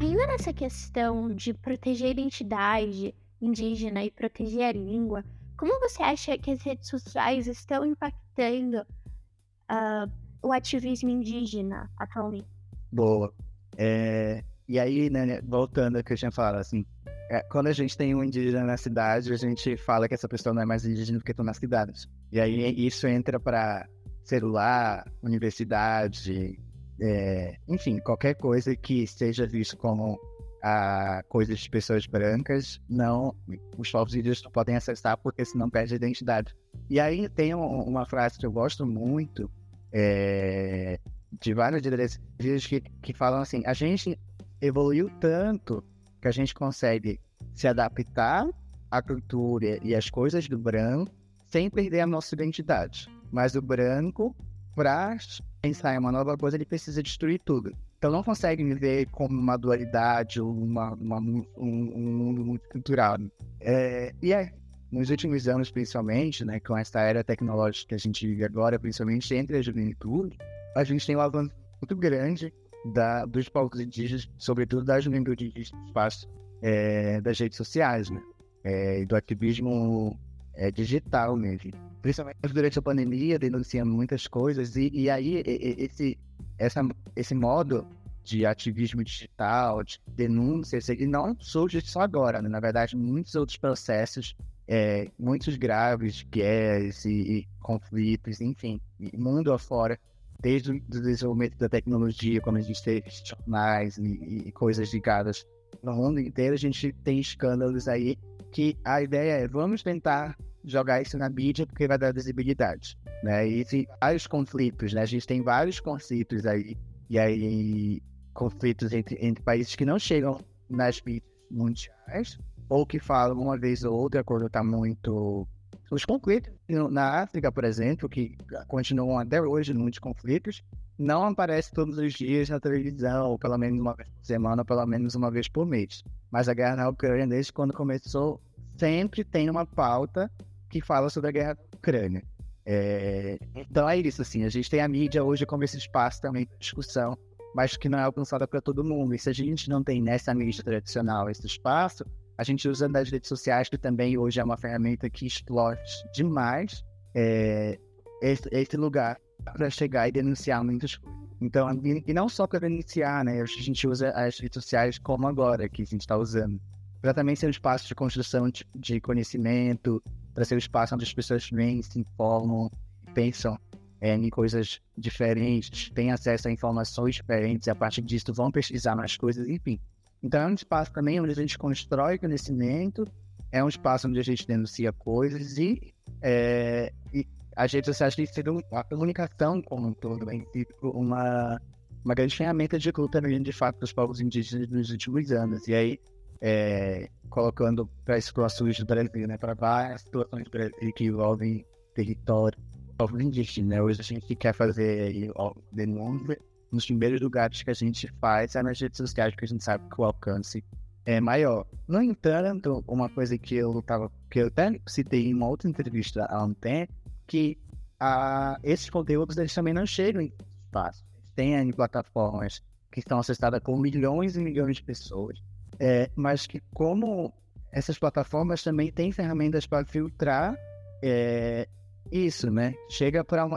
Ainda nessa questão de proteger a identidade indígena e proteger a língua, como você acha que as redes sociais estão impactando uh, o ativismo indígena atualmente?
Boa. É, e aí, né, voltando ao que eu tinha falado, assim, é, quando a gente tem um indígena na cidade, a gente fala que essa pessoa não é mais indígena porque está nas cidades. E aí isso entra para celular, universidade, é, enfim, qualquer coisa que seja visto como a coisa de pessoas brancas, não, os povos indígenas não podem acessar porque senão perde a identidade. E aí tem um, uma frase que eu gosto muito é, de vários líderes que, que falam assim: a gente evoluiu tanto que a gente consegue se adaptar à cultura e às coisas do branco sem perder a nossa identidade. Mas o branco, para pensar em uma nova coisa, ele precisa destruir tudo. Então não consegue me ver como uma dualidade ou uma, uma, um, um mundo multicultural. É, e é, nos últimos anos, principalmente, né, com essa era tecnológica que a gente vive agora, principalmente entre a juventude, a gente tem um avanço muito grande da, dos povos indígenas, sobretudo da juventude no espaço é, das redes sociais, né? É, do ativismo é, digital mesmo. Principalmente durante a pandemia, denunciando muitas coisas, e, e aí esse, essa, esse modo de ativismo digital, de denúncias, ele não surge só agora, né? na verdade, muitos outros processos, é, muitos graves, guerras e, e conflitos, enfim, mundo afora, desde o desenvolvimento da tecnologia, como a gente teve jornais e, e coisas ligadas no mundo inteiro, a gente tem escândalos aí que a ideia é vamos tentar jogar isso na mídia porque vai dar visibilidade, né? E tem vários conflitos, né? A gente tem vários conflitos aí, e aí conflitos entre, entre países que não chegam nas mídias mundiais, ou que falam uma vez ou outra quando está muito os conflitos na África, por exemplo, que continuam até hoje muitos conflitos, não aparece todos os dias na televisão, ou pelo menos uma vez por semana, ou pelo menos uma vez por mês. Mas a guerra na Ucrânia, desde quando começou, sempre tem uma pauta que fala sobre a guerra na Ucrânia. É... Então é isso, assim, a gente tem a mídia hoje como esse espaço também de discussão, mas que não é alcançada para todo mundo. E se a gente não tem nessa mídia tradicional esse espaço, a gente usa das redes sociais, que também hoje é uma ferramenta que explode demais é, esse, esse lugar para chegar e denunciar muitas coisas. Então, e não só para denunciar, né? A gente usa as redes sociais como agora, que a gente está usando. Para também ser um espaço de construção de, de conhecimento, para ser um espaço onde as pessoas vêm, se informam, pensam é, em coisas diferentes, têm acesso a informações diferentes, e a partir disso vão pesquisar mais coisas, enfim. Então é um espaço também onde a gente constrói conhecimento, é um espaço onde a gente denuncia coisas e, é, e as redes sociais têm sido a comunicação como um todo, sido uma, uma grande ferramenta de luta de fato, dos povos indígenas nos últimos anos. E aí, é, colocando para situações do Brasil, né, para várias situações do Brasil que envolvem território, povos indígenas. Né? Hoje a gente quer fazer denúncia nos primeiros lugares que a gente faz é nas redes sociais, porque a gente sabe que o alcance é maior. No entanto, uma coisa que eu tava, que eu até citei em uma outra entrevista há um tempo, que a, esses conteúdos eles também não chegam em espaço. Tem em plataformas que estão acessadas por milhões e milhões de pessoas, é, mas que como essas plataformas também têm ferramentas para filtrar é, isso, né? Chega para um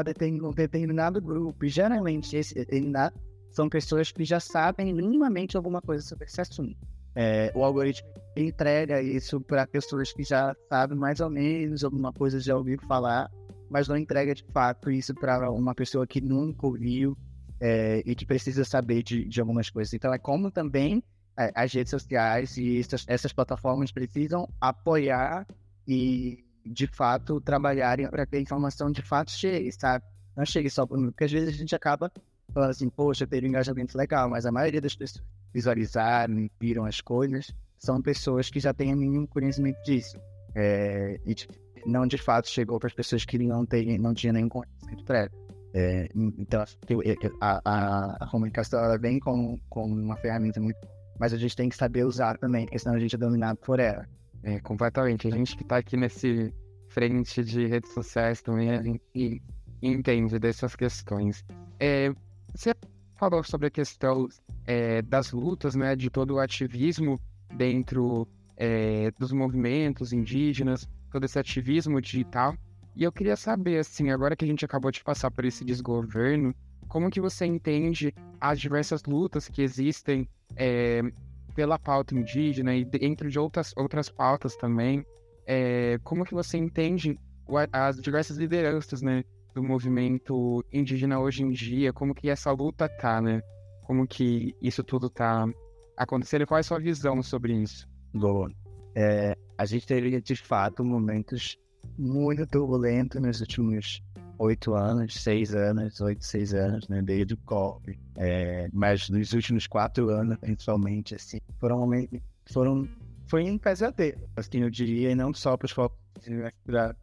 determinado grupo. E geralmente esse determinado são pessoas que já sabem minimamente alguma coisa sobre esse assunto. É, o algoritmo entrega isso para pessoas que já sabem mais ou menos alguma coisa, já ouviu falar, mas não entrega de fato isso para uma pessoa que nunca ouviu é, e que precisa saber de, de, algumas coisas. Então, é como também é, as redes sociais e essas, essas plataformas precisam apoiar e de fato, trabalharem para que a informação de fato chegue, sabe? Não chegue só para mim, porque às vezes a gente acaba falando assim, poxa, teve um engajamento legal, mas a maioria das pessoas visualizaram, viram as coisas, são pessoas que já têm mínimo conhecimento disso. É, e não de fato chegou para as pessoas que não, tem, não tinham nenhum conhecimento prévio. É, então, a, a, a, comunicação ela vem com, com uma ferramenta muito mas a gente tem que saber usar também, porque senão a gente é dominado por ela.
É, completamente. A gente que está aqui nesse frente de redes sociais também, a gente entende dessas questões. É, você falou sobre a questão é, das lutas, né, de todo o ativismo dentro é, dos movimentos indígenas, todo esse ativismo digital. E eu queria saber, assim, agora que a gente acabou de passar por esse desgoverno, como que você entende as diversas lutas que existem é, pela pauta indígena e dentro de outras, outras pautas também? É, como que você entende as diversas lideranças, né, do movimento indígena hoje em dia? Como que essa luta tá, né? Como que isso tudo tá acontecendo? Qual é a sua visão sobre isso?
Boa. É, a gente teve, de fato, momentos muito turbulentos nos últimos oito anos, seis anos, oito, seis anos, né, desde o golpe. É, mas nos últimos quatro anos, principalmente, assim, foram foram, foi um pesadelo, assim, eu diria, e não só para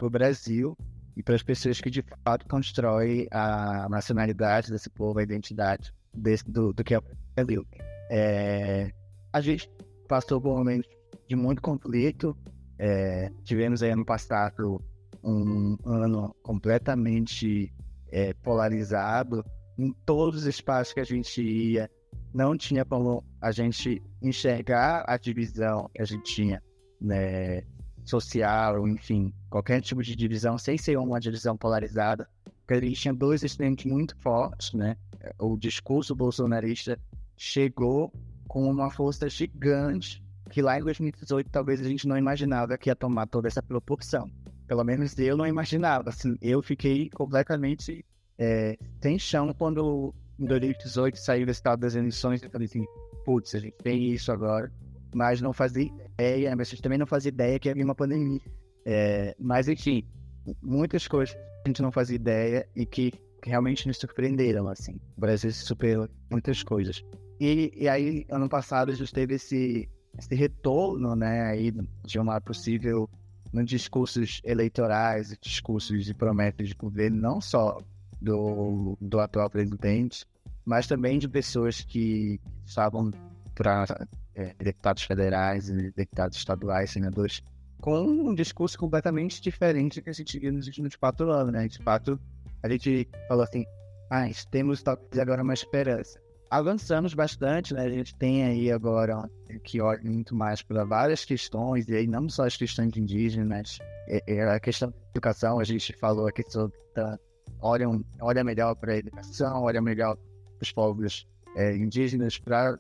o Brasil e para as pessoas que de fato constroem a nacionalidade desse povo, a identidade desse, do, do que é o Brasil. É, a gente passou por momentos de muito conflito. É, tivemos aí ano passado um ano completamente é, polarizado. Em todos os espaços que a gente ia, não tinha como a gente enxergar a divisão que a gente tinha, né, social, enfim, qualquer tipo de divisão, sem ser uma divisão polarizada, porque a gente tinha dois extremos muito fortes, né? O discurso bolsonarista chegou com uma força gigante que lá em 2018 talvez a gente não imaginava que ia tomar toda essa proporção. Pelo menos eu não imaginava. Assim, eu fiquei completamente é, sem chão quando em 2018 saiu o estado das eleições. Eu falei assim, putz, a gente tem isso agora. Mas não fazia ideia, mas a gente também não fazia ideia que havia uma pandemia. É, mas enfim, muitas coisas a gente não fazia ideia e que realmente nos surpreenderam, assim. O Brasil superou muitas coisas. E, e aí, ano passado, a gente teve esse esse retorno, né, aí de uma possível nos discursos eleitorais, discursos de promessas de governo, não só do, do atual presidente, mas também de pessoas que estavam para é, deputados federais deputados estaduais, senadores, com um discurso completamente diferente do que a gente viu nos últimos quatro anos, né? De fato, a gente falou assim, ah, temos talvez agora uma esperança avançamos bastante, né? A gente tem aí agora que olha muito mais para várias questões, e aí não só as questões indígenas, é, é a questão da educação, a gente falou aqui sobre tá, olha, olha melhor para a educação, olha melhor para os povos é, indígenas, para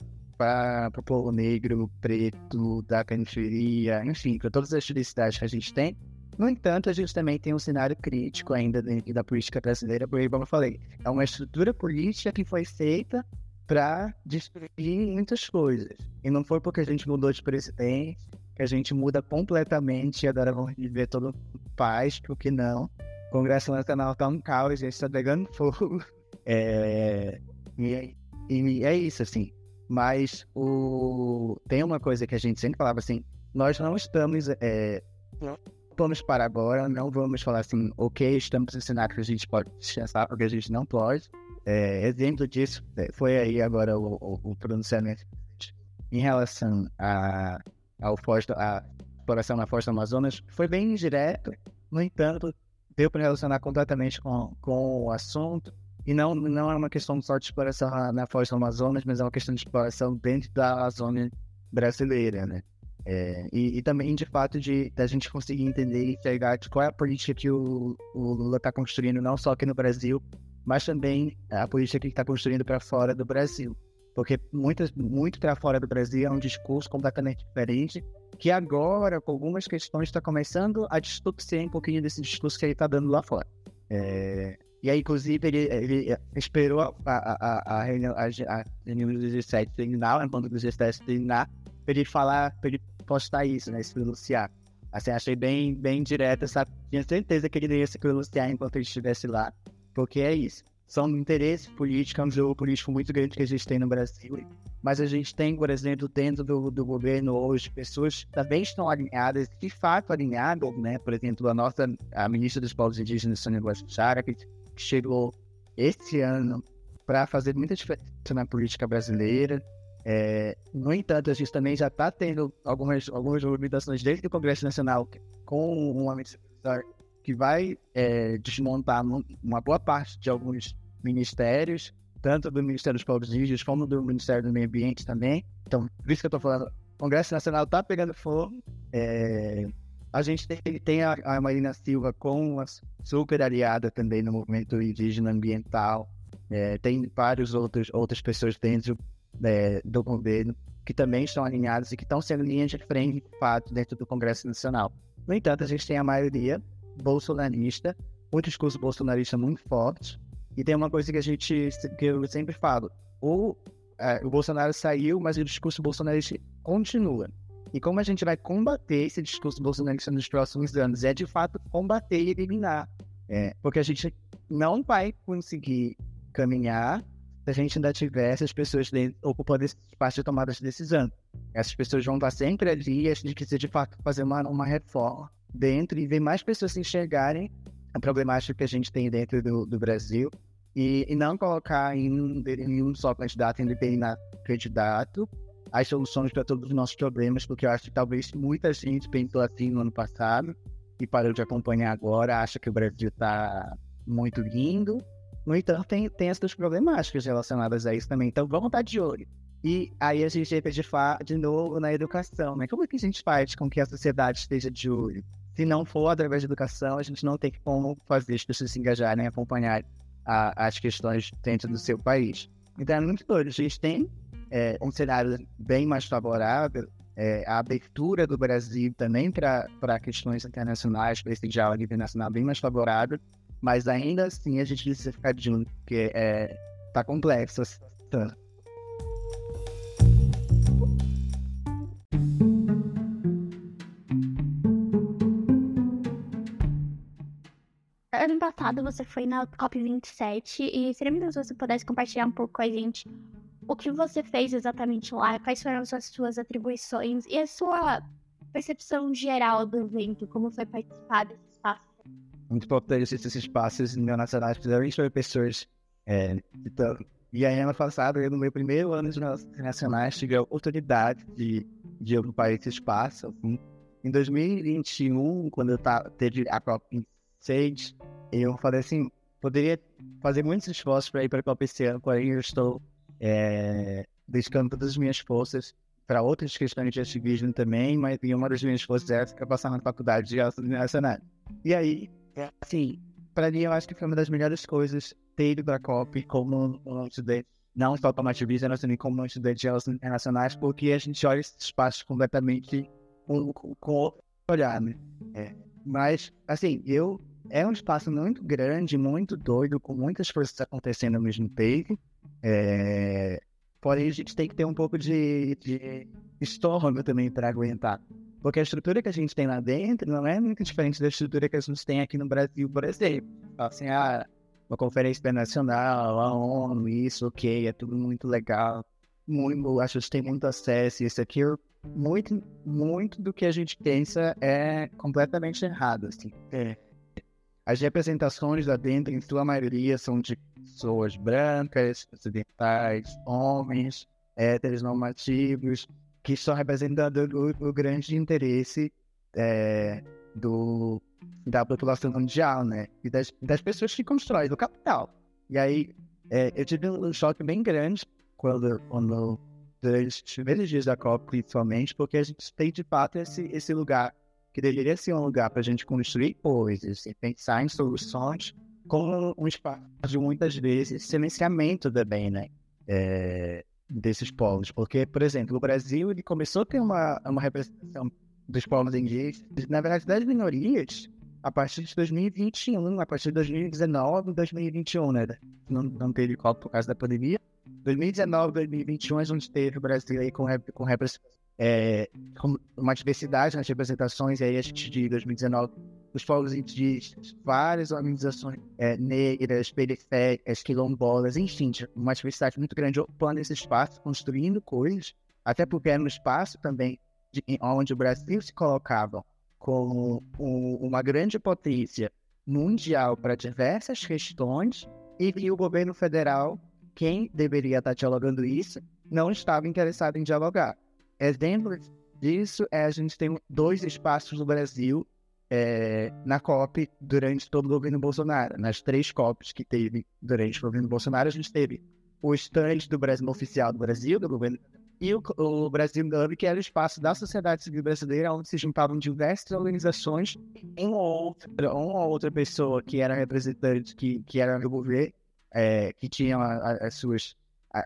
o povo negro, preto, da periferia, enfim, para todas as felicidades que a gente tem. No entanto, a gente também tem um cenário crítico ainda da política brasileira, porque, como eu falei, é uma estrutura política que foi feita para destruir muitas coisas. E não foi porque a gente mudou de presidente que a gente muda completamente e agora vamos viver todo paz, porque não. O Congresso Nacional tá um caos, a gente tá pegando fogo. É, e, e, é isso, assim. Mas o, tem uma coisa que a gente sempre falava assim: nós não estamos. É, não vamos para agora, não vamos falar assim, ok, estamos em cenário que a gente pode descansar, porque a gente não pode. É, exemplo disso é, foi aí agora o, o, o pronunciamento em relação a, ao Foz, a exploração na do Amazonas, foi bem direto, no entanto, deu para relacionar completamente com, com o assunto, e não, não é uma questão só de exploração na do Amazonas, mas é uma questão de exploração dentro da Amazônia brasileira, né? É, e, e, também, de fato, de da gente conseguir entender e pegar qual é a política que o, o Lula está construindo, não só aqui no Brasil, mas também a política que está construindo para fora do Brasil. Porque muitas, muito para fora do Brasil é um discurso completamente diferente, que agora, com algumas questões, está começando a distorcer um pouquinho desse discurso que ele está dando lá fora. É, e aí, inclusive, ele, ele esperou a, a, a, a, reunião do 17 terminar, quando o 17 terminar, para ele falar, para ele postar isso, né, se pronunciar. Assim, achei bem, bem direto, sabe? Tinha certeza que ele ia se pronunciar enquanto ele estivesse lá. Porque é isso. São interesses políticos, é um jogo político muito grande que a gente tem no Brasil. Mas a gente tem, por exemplo, dentro do, do governo hoje, pessoas que também estão alinhadas, de fato alinhadas, né? Por exemplo, a nossa a ministra dos Povos Indígenas, Sônia Guajajara, que chegou este ano para fazer muita diferença na política brasileira. É, no entanto, a gente também já está tendo algumas, algumas movimentações dentro do Congresso Nacional com uma medida que vai é, desmontar uma boa parte de alguns ministérios, tanto do Ministério dos Povos Indígenas como do Ministério do Meio Ambiente também. Então, por isso que eu estou falando, o Congresso Nacional está pegando fogo. É, a gente tem, tem a, a, Marina Silva com uma super aliada também no movimento indígena ambiental. É, tem várias outros, outras pessoas dentro é, do governo que também estão alinhadas e que estão sendo linhas de frente, de fato, dentro do Congresso Nacional. No entanto, a gente tem a maioria bolsonarista, um discurso bolsonarista muito forte, e tem uma coisa que a gente, que eu sempre falo, o, é, o Bolsonaro saiu, mas o discurso bolsonarista continua. E como a gente vai combater esse discurso bolsonarista nos próximos anos? É de fato combater e eliminar. É, porque a gente não vai conseguir caminhar se a gente ainda tiver essas pessoas ocupando esse espaço de tomada de decisão. Essas pessoas vão estar sempre ali e a gente precisa de fato fazer uma, uma reforma dentro e ver mais pessoas se enxergarem a problemática que a gente tem dentro do, do Brasil e, e, não colocar em em um só candidato, em determinado candidato, as soluções para todos os nossos problemas, porque eu acho que talvez muita gente pensou assim no ano passado e parou de acompanhar agora, acha que o Brasil está muito lindo. No entanto, tem, tem essas problemáticas relacionadas a isso também. Então, vamos estar de olho. E aí a gente entra de, de novo na educação, né? Como é que a gente faz com que a sociedade esteja de olho? Se não for através da educação, a gente não tem como fazer as pessoas se engajarem, acompanhar a, as questões dentro do seu país. Então é muito doido. A gente tem é, um cenário bem mais favorável, é, a abertura do Brasil também para questões internacionais, para esse diálogo nível nacional bem mais favorável, mas ainda assim a gente precisa ficar um, porque é, tá complexo a situação.
Ano passado você foi na COP27 e seria melhor se você pudesse compartilhar um pouco com a gente o que você fez exatamente lá, quais foram as suas atribuições e a sua percepção geral do evento, como foi participar desse espaço.
Muito importante esses espaços internacionais, principalmente para pessoas. É, então, e aí, ano passado, eu, no meu primeiro ano de internacionais, tive a oportunidade de, de ocupar esse espaço. Assim. Em 2021, quando eu tava, teve a COP26, eu falei assim, poderia fazer muitos esforços para ir para a Copa esse ano, porém eu estou é, dedicando todas as minhas forças para outras questões de ativismo também, mas uma das minhas forças é ficar passando na faculdade de Relações Internacionais. E aí, assim, para mim eu acho que foi uma das melhores coisas ter ido para a COP como um estudante, não só como ativista, mas também como um estudante de Relações Internacionais, porque a gente olha esse espaço completamente com, com, com olhar, né? É. Mas, assim, eu é um espaço muito grande, muito doido, com muitas coisas acontecendo ao mesmo tempo. É... Porém, a gente tem que ter um pouco de, de estômago também para aguentar. Porque a estrutura que a gente tem lá dentro não é muito diferente da estrutura que a gente tem aqui no Brasil, por exemplo. Assim, ah, uma conferência internacional, a ONU, isso, ok, é tudo muito legal. Muito, acho que tem muito acesso. Isso aqui, muito, muito do que a gente pensa é completamente errado, assim. É. As representações lá dentro, em sua maioria, são de pessoas brancas, ocidentais, homens, héteros normativos, que estão representando o, o grande interesse é, do, da população mundial, né? E das, das pessoas que constroem, do capital. E aí, é, eu tive um choque bem grande quando, quando durante os primeiros dias da COP, principalmente, porque a gente tem de fato esse, esse lugar que deveria ser um lugar para a gente construir coisas e pensar em soluções, como um espaço de muitas vezes silenciamento também, né? É, desses povos. Porque, por exemplo, o Brasil ele começou a ter uma, uma representação dos povos indígenas, na verdade, das minorias, a partir de 2021, a partir de 2019, 2021, né? Não, não teve copo por causa da pandemia. 2019, 2021, a gente teve o Brasil aí com, com representação é, uma diversidade nas representações, e aí a gente de 2019, os povos indígenas, várias organizações é, negras, periféricas, quilombolas, enfim, uma diversidade muito grande ocupando esse espaço, construindo coisas, até porque era um espaço também de, onde o Brasil se colocava como um, uma grande potência mundial para diversas questões, e, e o governo federal, quem deveria estar dialogando isso, não estava interessado em dialogar. Exemplo disso é a gente tem dois espaços no Brasil é, na COP durante todo o governo Bolsonaro. Nas três COPs que teve durante o governo Bolsonaro, a gente teve o stand do Brasil oficial do Brasil, do governo, e o, o Brasil Hub, que era o espaço da sociedade civil brasileira, onde se juntavam diversas organizações, uma ou outra, uma ou outra pessoa que era representante, que, que era do governo, é, que tinha as suas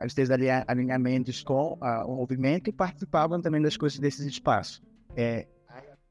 os seus alinhamentos com o movimento e participavam também das coisas desses espaços. É,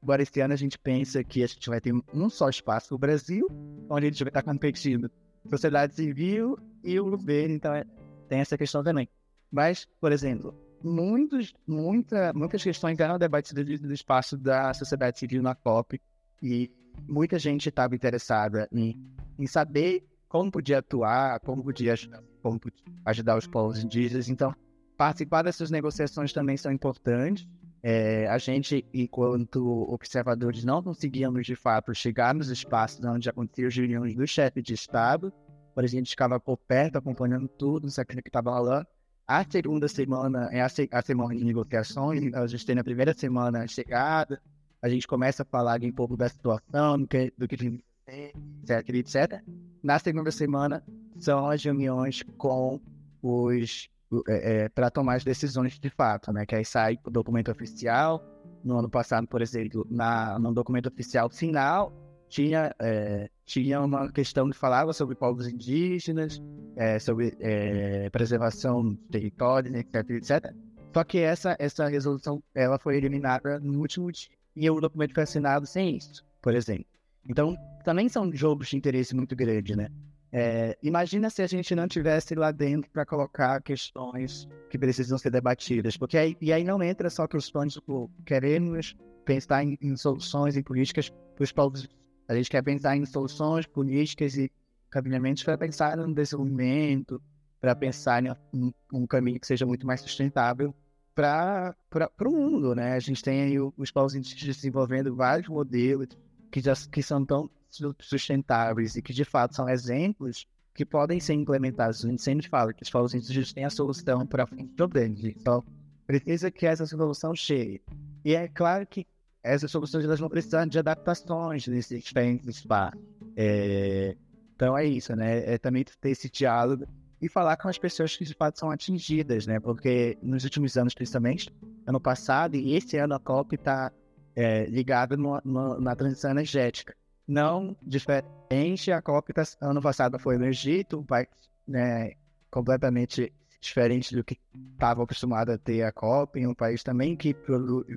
agora, esse ano, a gente pensa que a gente vai ter um só espaço no Brasil, onde a gente vai estar competindo sociedade civil e o governo, então é, tem essa questão também. Mas, por exemplo, muitos, muita, muitas questões eram debatidas no espaço da sociedade civil na COP e muita gente estava interessada em, em saber como podia atuar, como podia ajudar, como podia ajudar os povos indígenas. Então, participar dessas negociações também são importantes. É, a gente, enquanto observadores, não conseguíamos de fato chegar nos espaços onde aconteciam as reuniões do chefe de Estado, mas a gente ficava por perto, acompanhando tudo, sabendo o que estava rolando. A segunda semana é a, a, semana de negociações, então a gente tem na primeira semana a chegada, a gente começa a falar um pouco da situação, do que, do que etc, etc. Na segunda semana são as reuniões com os é, é, para tomar as decisões de fato, né? Que aí sai o documento oficial. No ano passado, por exemplo, na, no documento oficial final, tinha, é, tinha uma questão que falava sobre povos indígenas, é, sobre é, preservação de territórios, etc, etc. Só que essa, essa resolução ela foi eliminada no último dia. E o documento foi assinado sem isso, por exemplo. Então, também são jogos de interesse muito grande, né? É, imagina se a gente não tivesse lá dentro para colocar questões que precisam ser debatidas, porque aí, e aí não entra só questões tipo, queremos pensar em, em soluções e políticas para os povos. A gente quer pensar em soluções políticas e caminhamentos para pensar no desenvolvimento, para pensar em um, um, caminho que seja muito mais sustentável para o mundo, né? A gente tem aí os povos indígenas desenvolvendo vários modelos que, já, que são tão sustentáveis e que de fato são exemplos que podem ser implementados. A gente sempre fala que os povos indígenas têm a solução para o problema. Só precisa que essa solução chegue. E é claro que essas soluções elas vão precisar de adaptações nesses diferentes espaços. É, então é isso, né? É também ter esse diálogo e falar com as pessoas que de fato são atingidas, né? Porque nos últimos anos, principalmente, ano passado e esse ano a COP está é, ligada no, no, na transição energética. Não diferente, a COP tá, ano passado foi no Egito, um país né, completamente diferente do que estava acostumado a ter a COP, um país também que,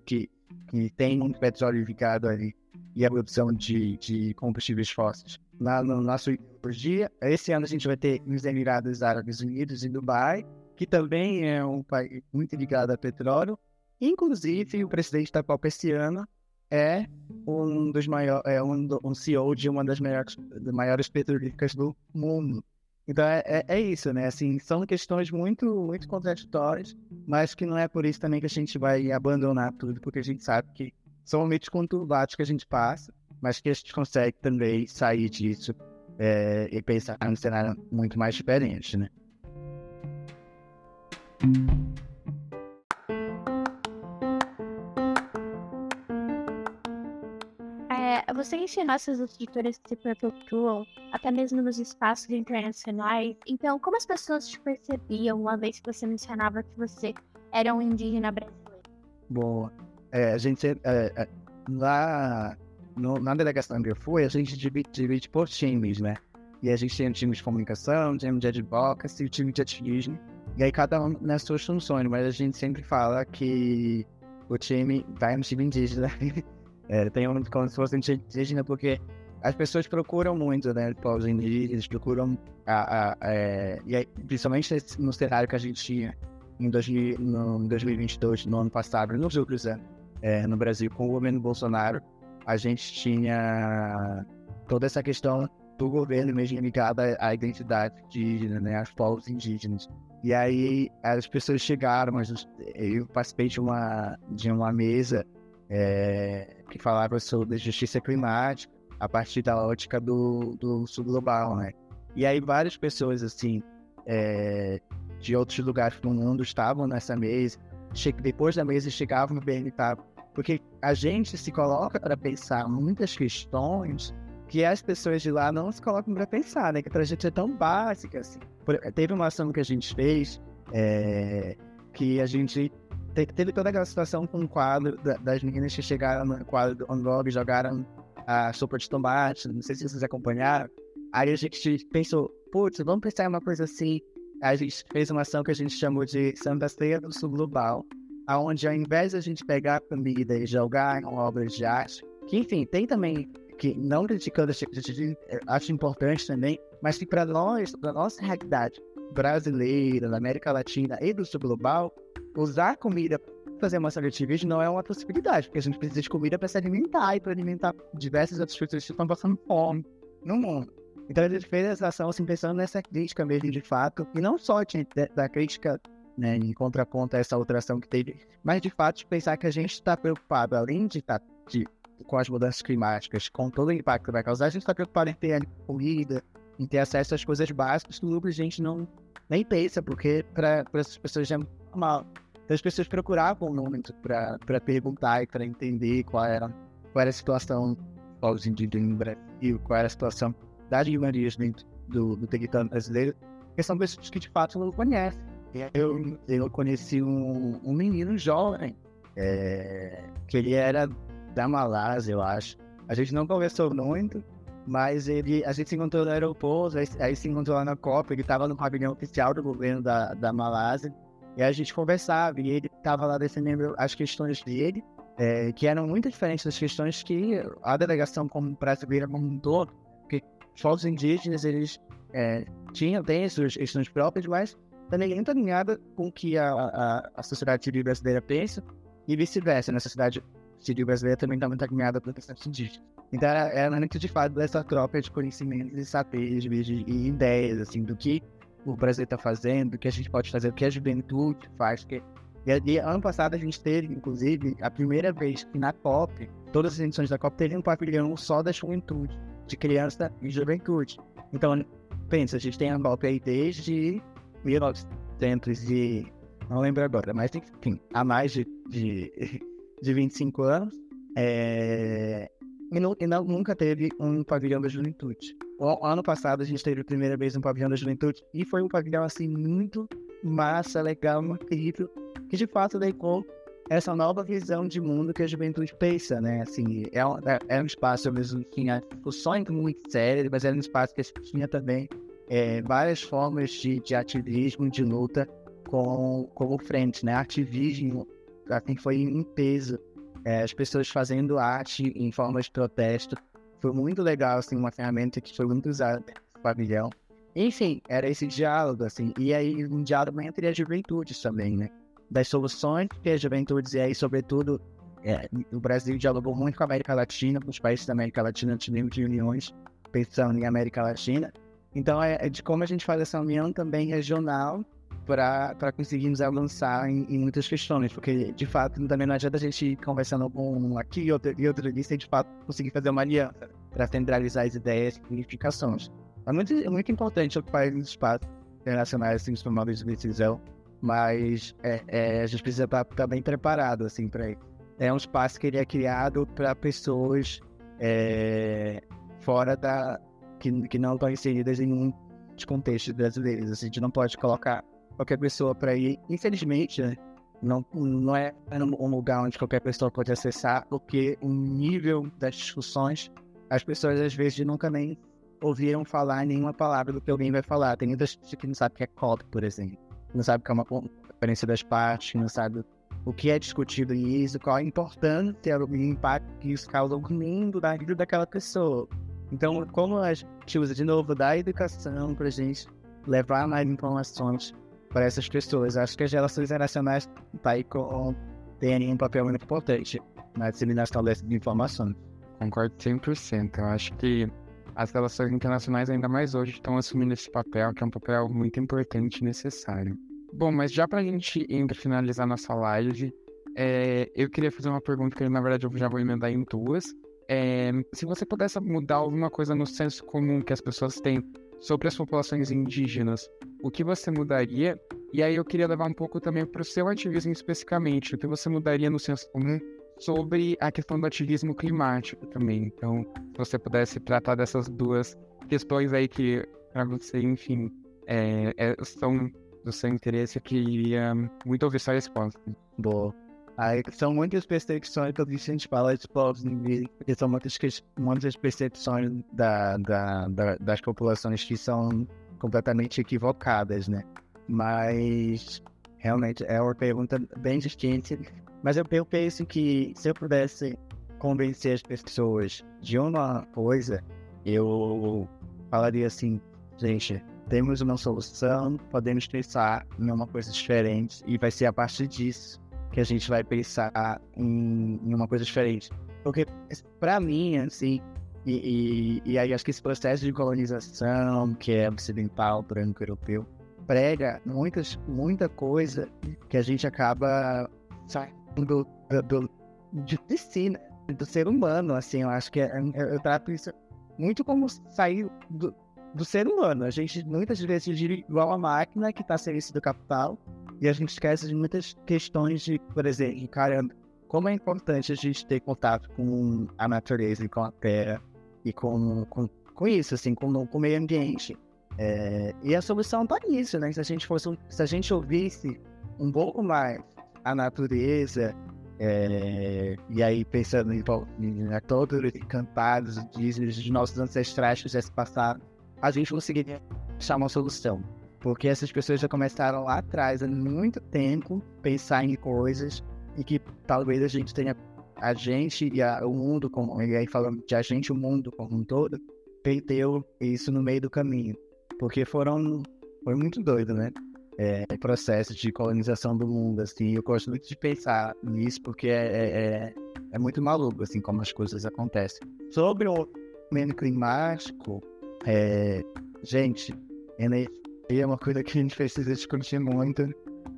que, que tem muito petróleo ligado ali e a produção de, de combustíveis fósseis. Lá no nosso dia, esse ano a gente vai ter nos Emirados Árabes Unidos e Dubai, que também é um país muito ligado a petróleo, Inclusive, o presidente da Copa esse ano é um dos maiores, é um, um CEO de uma das maiores, maiores petrolíferas do mundo. Então é, é, é, isso, né? Assim, são questões muito, muito contraditórias, mas que não é por isso também que a gente vai abandonar tudo, porque a gente sabe que são momentos conturbados que a gente passa, mas que a gente consegue também sair disso é, e pensar num cenário muito mais diferente, né?
Você ensinar essas estruturas que se perpetuam, até mesmo nos espaços internacionais. Então, como as pessoas te percebiam uma vez que você mencionava que você era um indígena brasileiro?
Bom, é, a gente, é, é, lá no, na delegação que eu fui, a gente divide, divide por times, né? E a gente tem um time de comunicação, um time de advocacy, um time de ativismo. E aí cada um nas suas funções, mas a gente sempre fala que o time vai no time indígena É, tem um como se fosse indígena, porque as pessoas procuram muito, né, povos indígenas, procuram, a, a, é, e aí, principalmente no cenário que a gente tinha em 2000, no 2022, no ano passado, nos outros anos, é, no Brasil, com o governo Bolsonaro, a gente tinha toda essa questão do governo mesmo ligada à identidade indígena, né, aos povos indígenas. E aí as pessoas chegaram, mas eu participei de uma, de uma mesa é, que falava sobre justiça climática a partir da ótica do, do sul global, né? E aí várias pessoas, assim, é, de outros lugares do mundo estavam nessa mesa, depois da mesa chegavam e perguntavam, porque a gente se coloca para pensar muitas questões que as pessoas de lá não se colocam para pensar, né? Que a gente é tão básica, assim. Teve uma ação que a gente fez, é, que a gente teve toda aquela situação com o quadro das meninas que chegaram no quadro do OnGog e jogaram a sopa de tomate, não sei se vocês acompanharam. Aí a gente pensou, putz, vamos pensar em uma coisa assim. A gente fez uma ação que a gente chamou de Santa Ceia do Sul Global, aonde ao invés de a gente pegar comida e jogar em obras de arte, que enfim, tem também, que não criticando, acho importante também, mas que para nós, para nossa realidade brasileira, da América Latina e do Sul Global, usar comida fazer uma ativismo não é uma possibilidade, porque a gente precisa de comida para se alimentar e para alimentar diversas outras pessoas que estão passando fome no mundo. Então a gente fez essa ação assim, pensando nessa crítica mesmo de fato, e não só da crítica né, em contraponto a essa outra ação que teve, mas de fato de pensar que a gente está preocupado, além de estar tá, de, com as mudanças climáticas, com todo o impacto que vai causar, a gente está preocupado em ter comida, em ter acesso às coisas básicas que o gente não nem pensa, porque para essas pessoas já é mal. Então as pessoas procuravam muito para perguntar e para entender qual era, qual era a situação dos indígenas no Brasil, qual era a situação das minorias dentro do, do território brasileiro, que são pessoas que de fato não conhecem. Eu, eu conheci um, um menino jovem, é, que ele era da Malásia, eu acho. A gente não conversou muito, mas ele, a gente se encontrou no aeroporto, aí, aí se encontrou lá na Copa, ele estava no pavilhão oficial do governo da, da Malásia, e a gente conversava, e ele estava lá defendendo as questões dele, é, que eram muito diferentes das questões que a delegação como brasileira como um todo, porque os indígenas, eles é, tinham, têm suas questões próprias, mas também muito alinhada com o que a, a, a sociedade civil brasileira pensa, e vice-versa, na sociedade civil brasileira também está muito alinhada com a questão indígena. Então, era, era muito de fato dessa troca de conhecimentos e saberes e ideias, assim, do que o Brasil está fazendo, do que a gente pode fazer, o que a juventude faz. Que... E, e, ano passado a gente teve, inclusive, a primeira vez que na COP, todas as edições da COP, teve um pavilhão só da juventude, de criança e juventude. Então, pensa, a gente tem a COP aí desde 1900 e... não lembro agora, mas enfim, há mais de, de, de 25 anos. É... E, não, e não, nunca teve um pavilhão da juventude. O, ano passado a gente teve a primeira vez um pavilhão da juventude e foi um pavilhão assim muito massa, legal, incrível, que de fato levou essa nova visão de mundo que a juventude pensa, né? Assim, é um, é, é um espaço mesmo que tinha discussões muito sérias, mas era um espaço que tinha também é, várias formas de, de ativismo, de luta com, como frente, né? Ativismo, assim, foi em peso é, as pessoas fazendo arte em forma de protesto. Foi muito legal, assim, uma ferramenta que foi muito usada no pavilhão. Enfim, era esse diálogo, assim, e aí um diálogo entre as juventudes também, né? Das soluções que as juventudes, e aí, sobretudo, é, o Brasil dialogou muito com a América Latina, com os países da América Latina, tivemos reuniões pensando em América Latina. Então, é, é de como a gente faz essa união também regional para conseguirmos avançar em, em, muitas questões, porque de fato também não adianta a gente conversando com um aqui e outro, e outro de fato conseguir fazer uma aliança para centralizar as ideias e unificações. É muito, é muito importante ocupar os espaços internacionais assim, os tomadores de decisão, mas é, é, a gente precisa estar, estar bem preparado assim, para isso. É um espaço que ele é criado para pessoas é, fora da. Que, que não estão inseridas em nenhum contexto brasileiros. Assim, a gente não pode colocar qualquer pessoa para ir. Infelizmente, né? não, não é um lugar onde qualquer pessoa pode acessar, porque o nível das discussões, as pessoas às vezes nunca nem ouviram falar nenhuma palavra do que alguém vai falar. Tem muitas pessoas que não sabem o que é COP, por exemplo. Não sabe o que é uma conferência das partes, não sabe o que é discutido nisso, qual a importância, o impacto que isso causa lindo na vida daquela pessoa. Então, como a gente usa de novo da educação para gente levar mais informações para essas pessoas. Acho que as relações internacionais tá aí com, têm um papel muito importante na disseminação dessas informações.
Concordo 100%. Eu acho que as relações internacionais, ainda mais hoje, estão assumindo esse papel, que é um papel muito importante e necessário. Bom, mas já para a gente ir finalizar nossa live, é, eu queria fazer uma pergunta que, na verdade, eu já vou emendar em duas. É, se você pudesse mudar alguma coisa no senso comum que as pessoas têm sobre as populações indígenas, o que você mudaria E aí eu queria levar um pouco também para o seu ativismo especificamente, o que você mudaria no senso comum sobre a questão do ativismo climático também. Então, se você pudesse tratar dessas duas questões aí que, para você, enfim, é, é, são do seu interesse, eu queria muito ouvir sua resposta.
Boa. Aí, são muitas percepções que a gente fala de povos porque são muitas, muitas percepções da, da, da, das populações que são completamente equivocadas, né? Mas realmente é uma pergunta bem distinta. Mas eu, eu penso que se eu pudesse convencer as pessoas de uma coisa, eu falaria assim, gente, temos uma solução, podemos pensar em uma coisa diferente e vai ser a partir disso que a gente vai pensar em, em uma coisa diferente. Porque, para mim, assim, e, e, e, aí acho que esse processo de colonização, que é ocidental, branco, europeu, prega muitas, muita coisa que a gente acaba saindo do, do, de, de si, né? do ser humano, assim, eu acho que é, eu, eu trato isso muito como sair do, do ser humano. A gente muitas vezes gira igual a máquina que está a serviço do capital e a gente esquece de muitas questões de, por exemplo, caramba, como é importante a gente ter contato com a natureza e com a terra e com, com, com isso, assim, com, com o meio ambiente. É, e a solução está nisso, né? Se a gente fosse, se a gente ouvisse um pouco mais a natureza, é, e aí pensando em, em todos os encantados de nossos ancestrais que já se passaram, a gente conseguiria achar uma solução. Porque essas pessoas já começaram lá atrás, há muito tempo, pensar em coisas e que talvez a gente tenha, a gente e a, o mundo, como, e aí falando de a gente, o mundo como um todo, perdeu isso no meio do caminho. Porque foram, foi muito doido, né? É, processo de colonização do mundo, assim, eu gosto muito de pensar nisso porque é, é, é, é muito maluco, assim, como as coisas acontecem. Sobre o meio climático, é, gente, energia é uma coisa que a gente precisa discutir muito.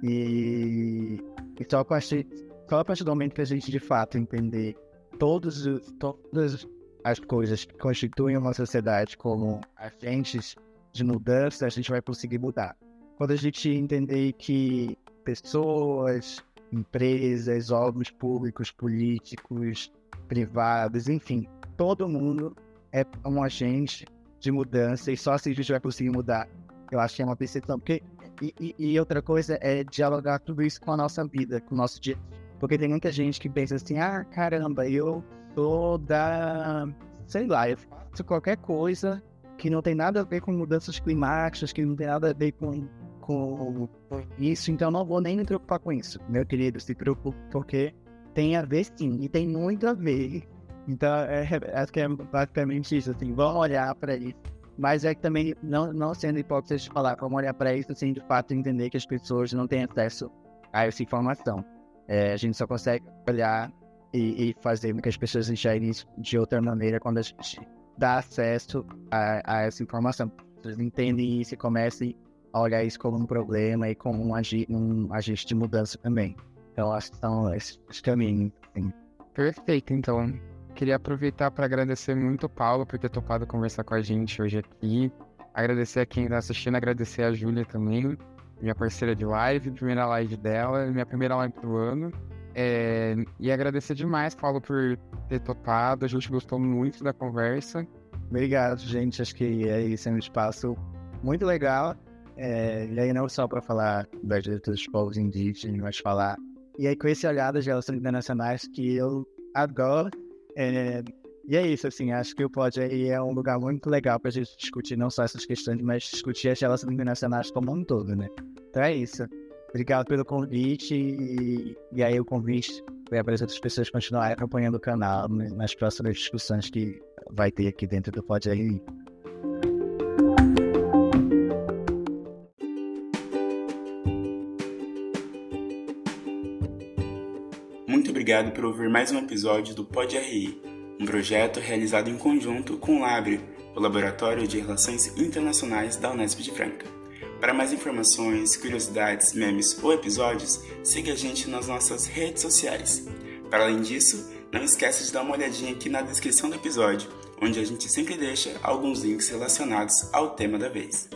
E, e só, a partir, só a partir do momento que a gente de fato entender todos os, todas as coisas que constituem uma sociedade como agentes de mudança, a gente vai conseguir mudar. Quando a gente entender que pessoas, empresas, órgãos públicos, políticos, privados, enfim, todo mundo é um agente de mudança e só assim a gente vai conseguir mudar. Eu acho que é uma percepção. Porque, e, e, e, outra coisa é dialogar tudo isso com a nossa vida, com o nosso dia. Porque tem muita gente que pensa assim: ah, caramba, eu sou da. sei lá, eu faço qualquer coisa que não tem nada a ver com mudanças climáticas, que não tem nada a ver com, com, isso, então não vou nem me preocupar com isso. Meu querido, se preocupe porque tem a ver sim, e tem muito a ver então, é, acho que é basicamente isso, assim, vamos olhar para isso. Mas é que também, não, não sendo hipócrita de falar, vamos olhar para isso, assim, de fato, entender que as pessoas não têm acesso a essa informação. É, a gente só consegue olhar e, e, fazer com que as pessoas enxerguem isso de outra maneira quando a gente dá acesso a, a essa informação. Vocês entendem isso e comecem a olhar isso como um problema e como um, agi, um agente de mudança também. Então, acho que são esses caminhos. Assim.
Perfeito, então queria aproveitar para agradecer muito o Paulo por ter topado conversar com a gente hoje aqui. Agradecer a quem está assistindo, agradecer a Júlia também, minha parceira de live, primeira live dela, minha primeira live do ano. É, e agradecer demais, Paulo, por ter topado. A gente gostou muito da conversa.
Obrigado, gente. Acho que é isso, é um espaço muito legal. É, e aí não só para falar das dos povos indígenas, mas falar. E aí com esse olhar das relações internacionais que eu adoro é, e é isso, assim, acho que o Pod aí é um lugar muito legal para a gente discutir não só essas questões, mas discutir as relações internacionais como um todo, né? Então é isso. Obrigado pelo convite e, e aí o convite vai para as outras pessoas continuarem acompanhando o canal né, nas próximas discussões que vai ter aqui dentro do Pod aí.
Muito obrigado por ouvir mais um episódio do Pod RI, um projeto realizado em conjunto com o Labre, o Laboratório de Relações Internacionais da Unesp de Franca. Para mais informações, curiosidades, memes ou episódios, siga a gente nas nossas redes sociais. Para além disso, não esqueça de dar uma olhadinha aqui na descrição do episódio, onde a gente sempre deixa alguns links relacionados ao tema da vez.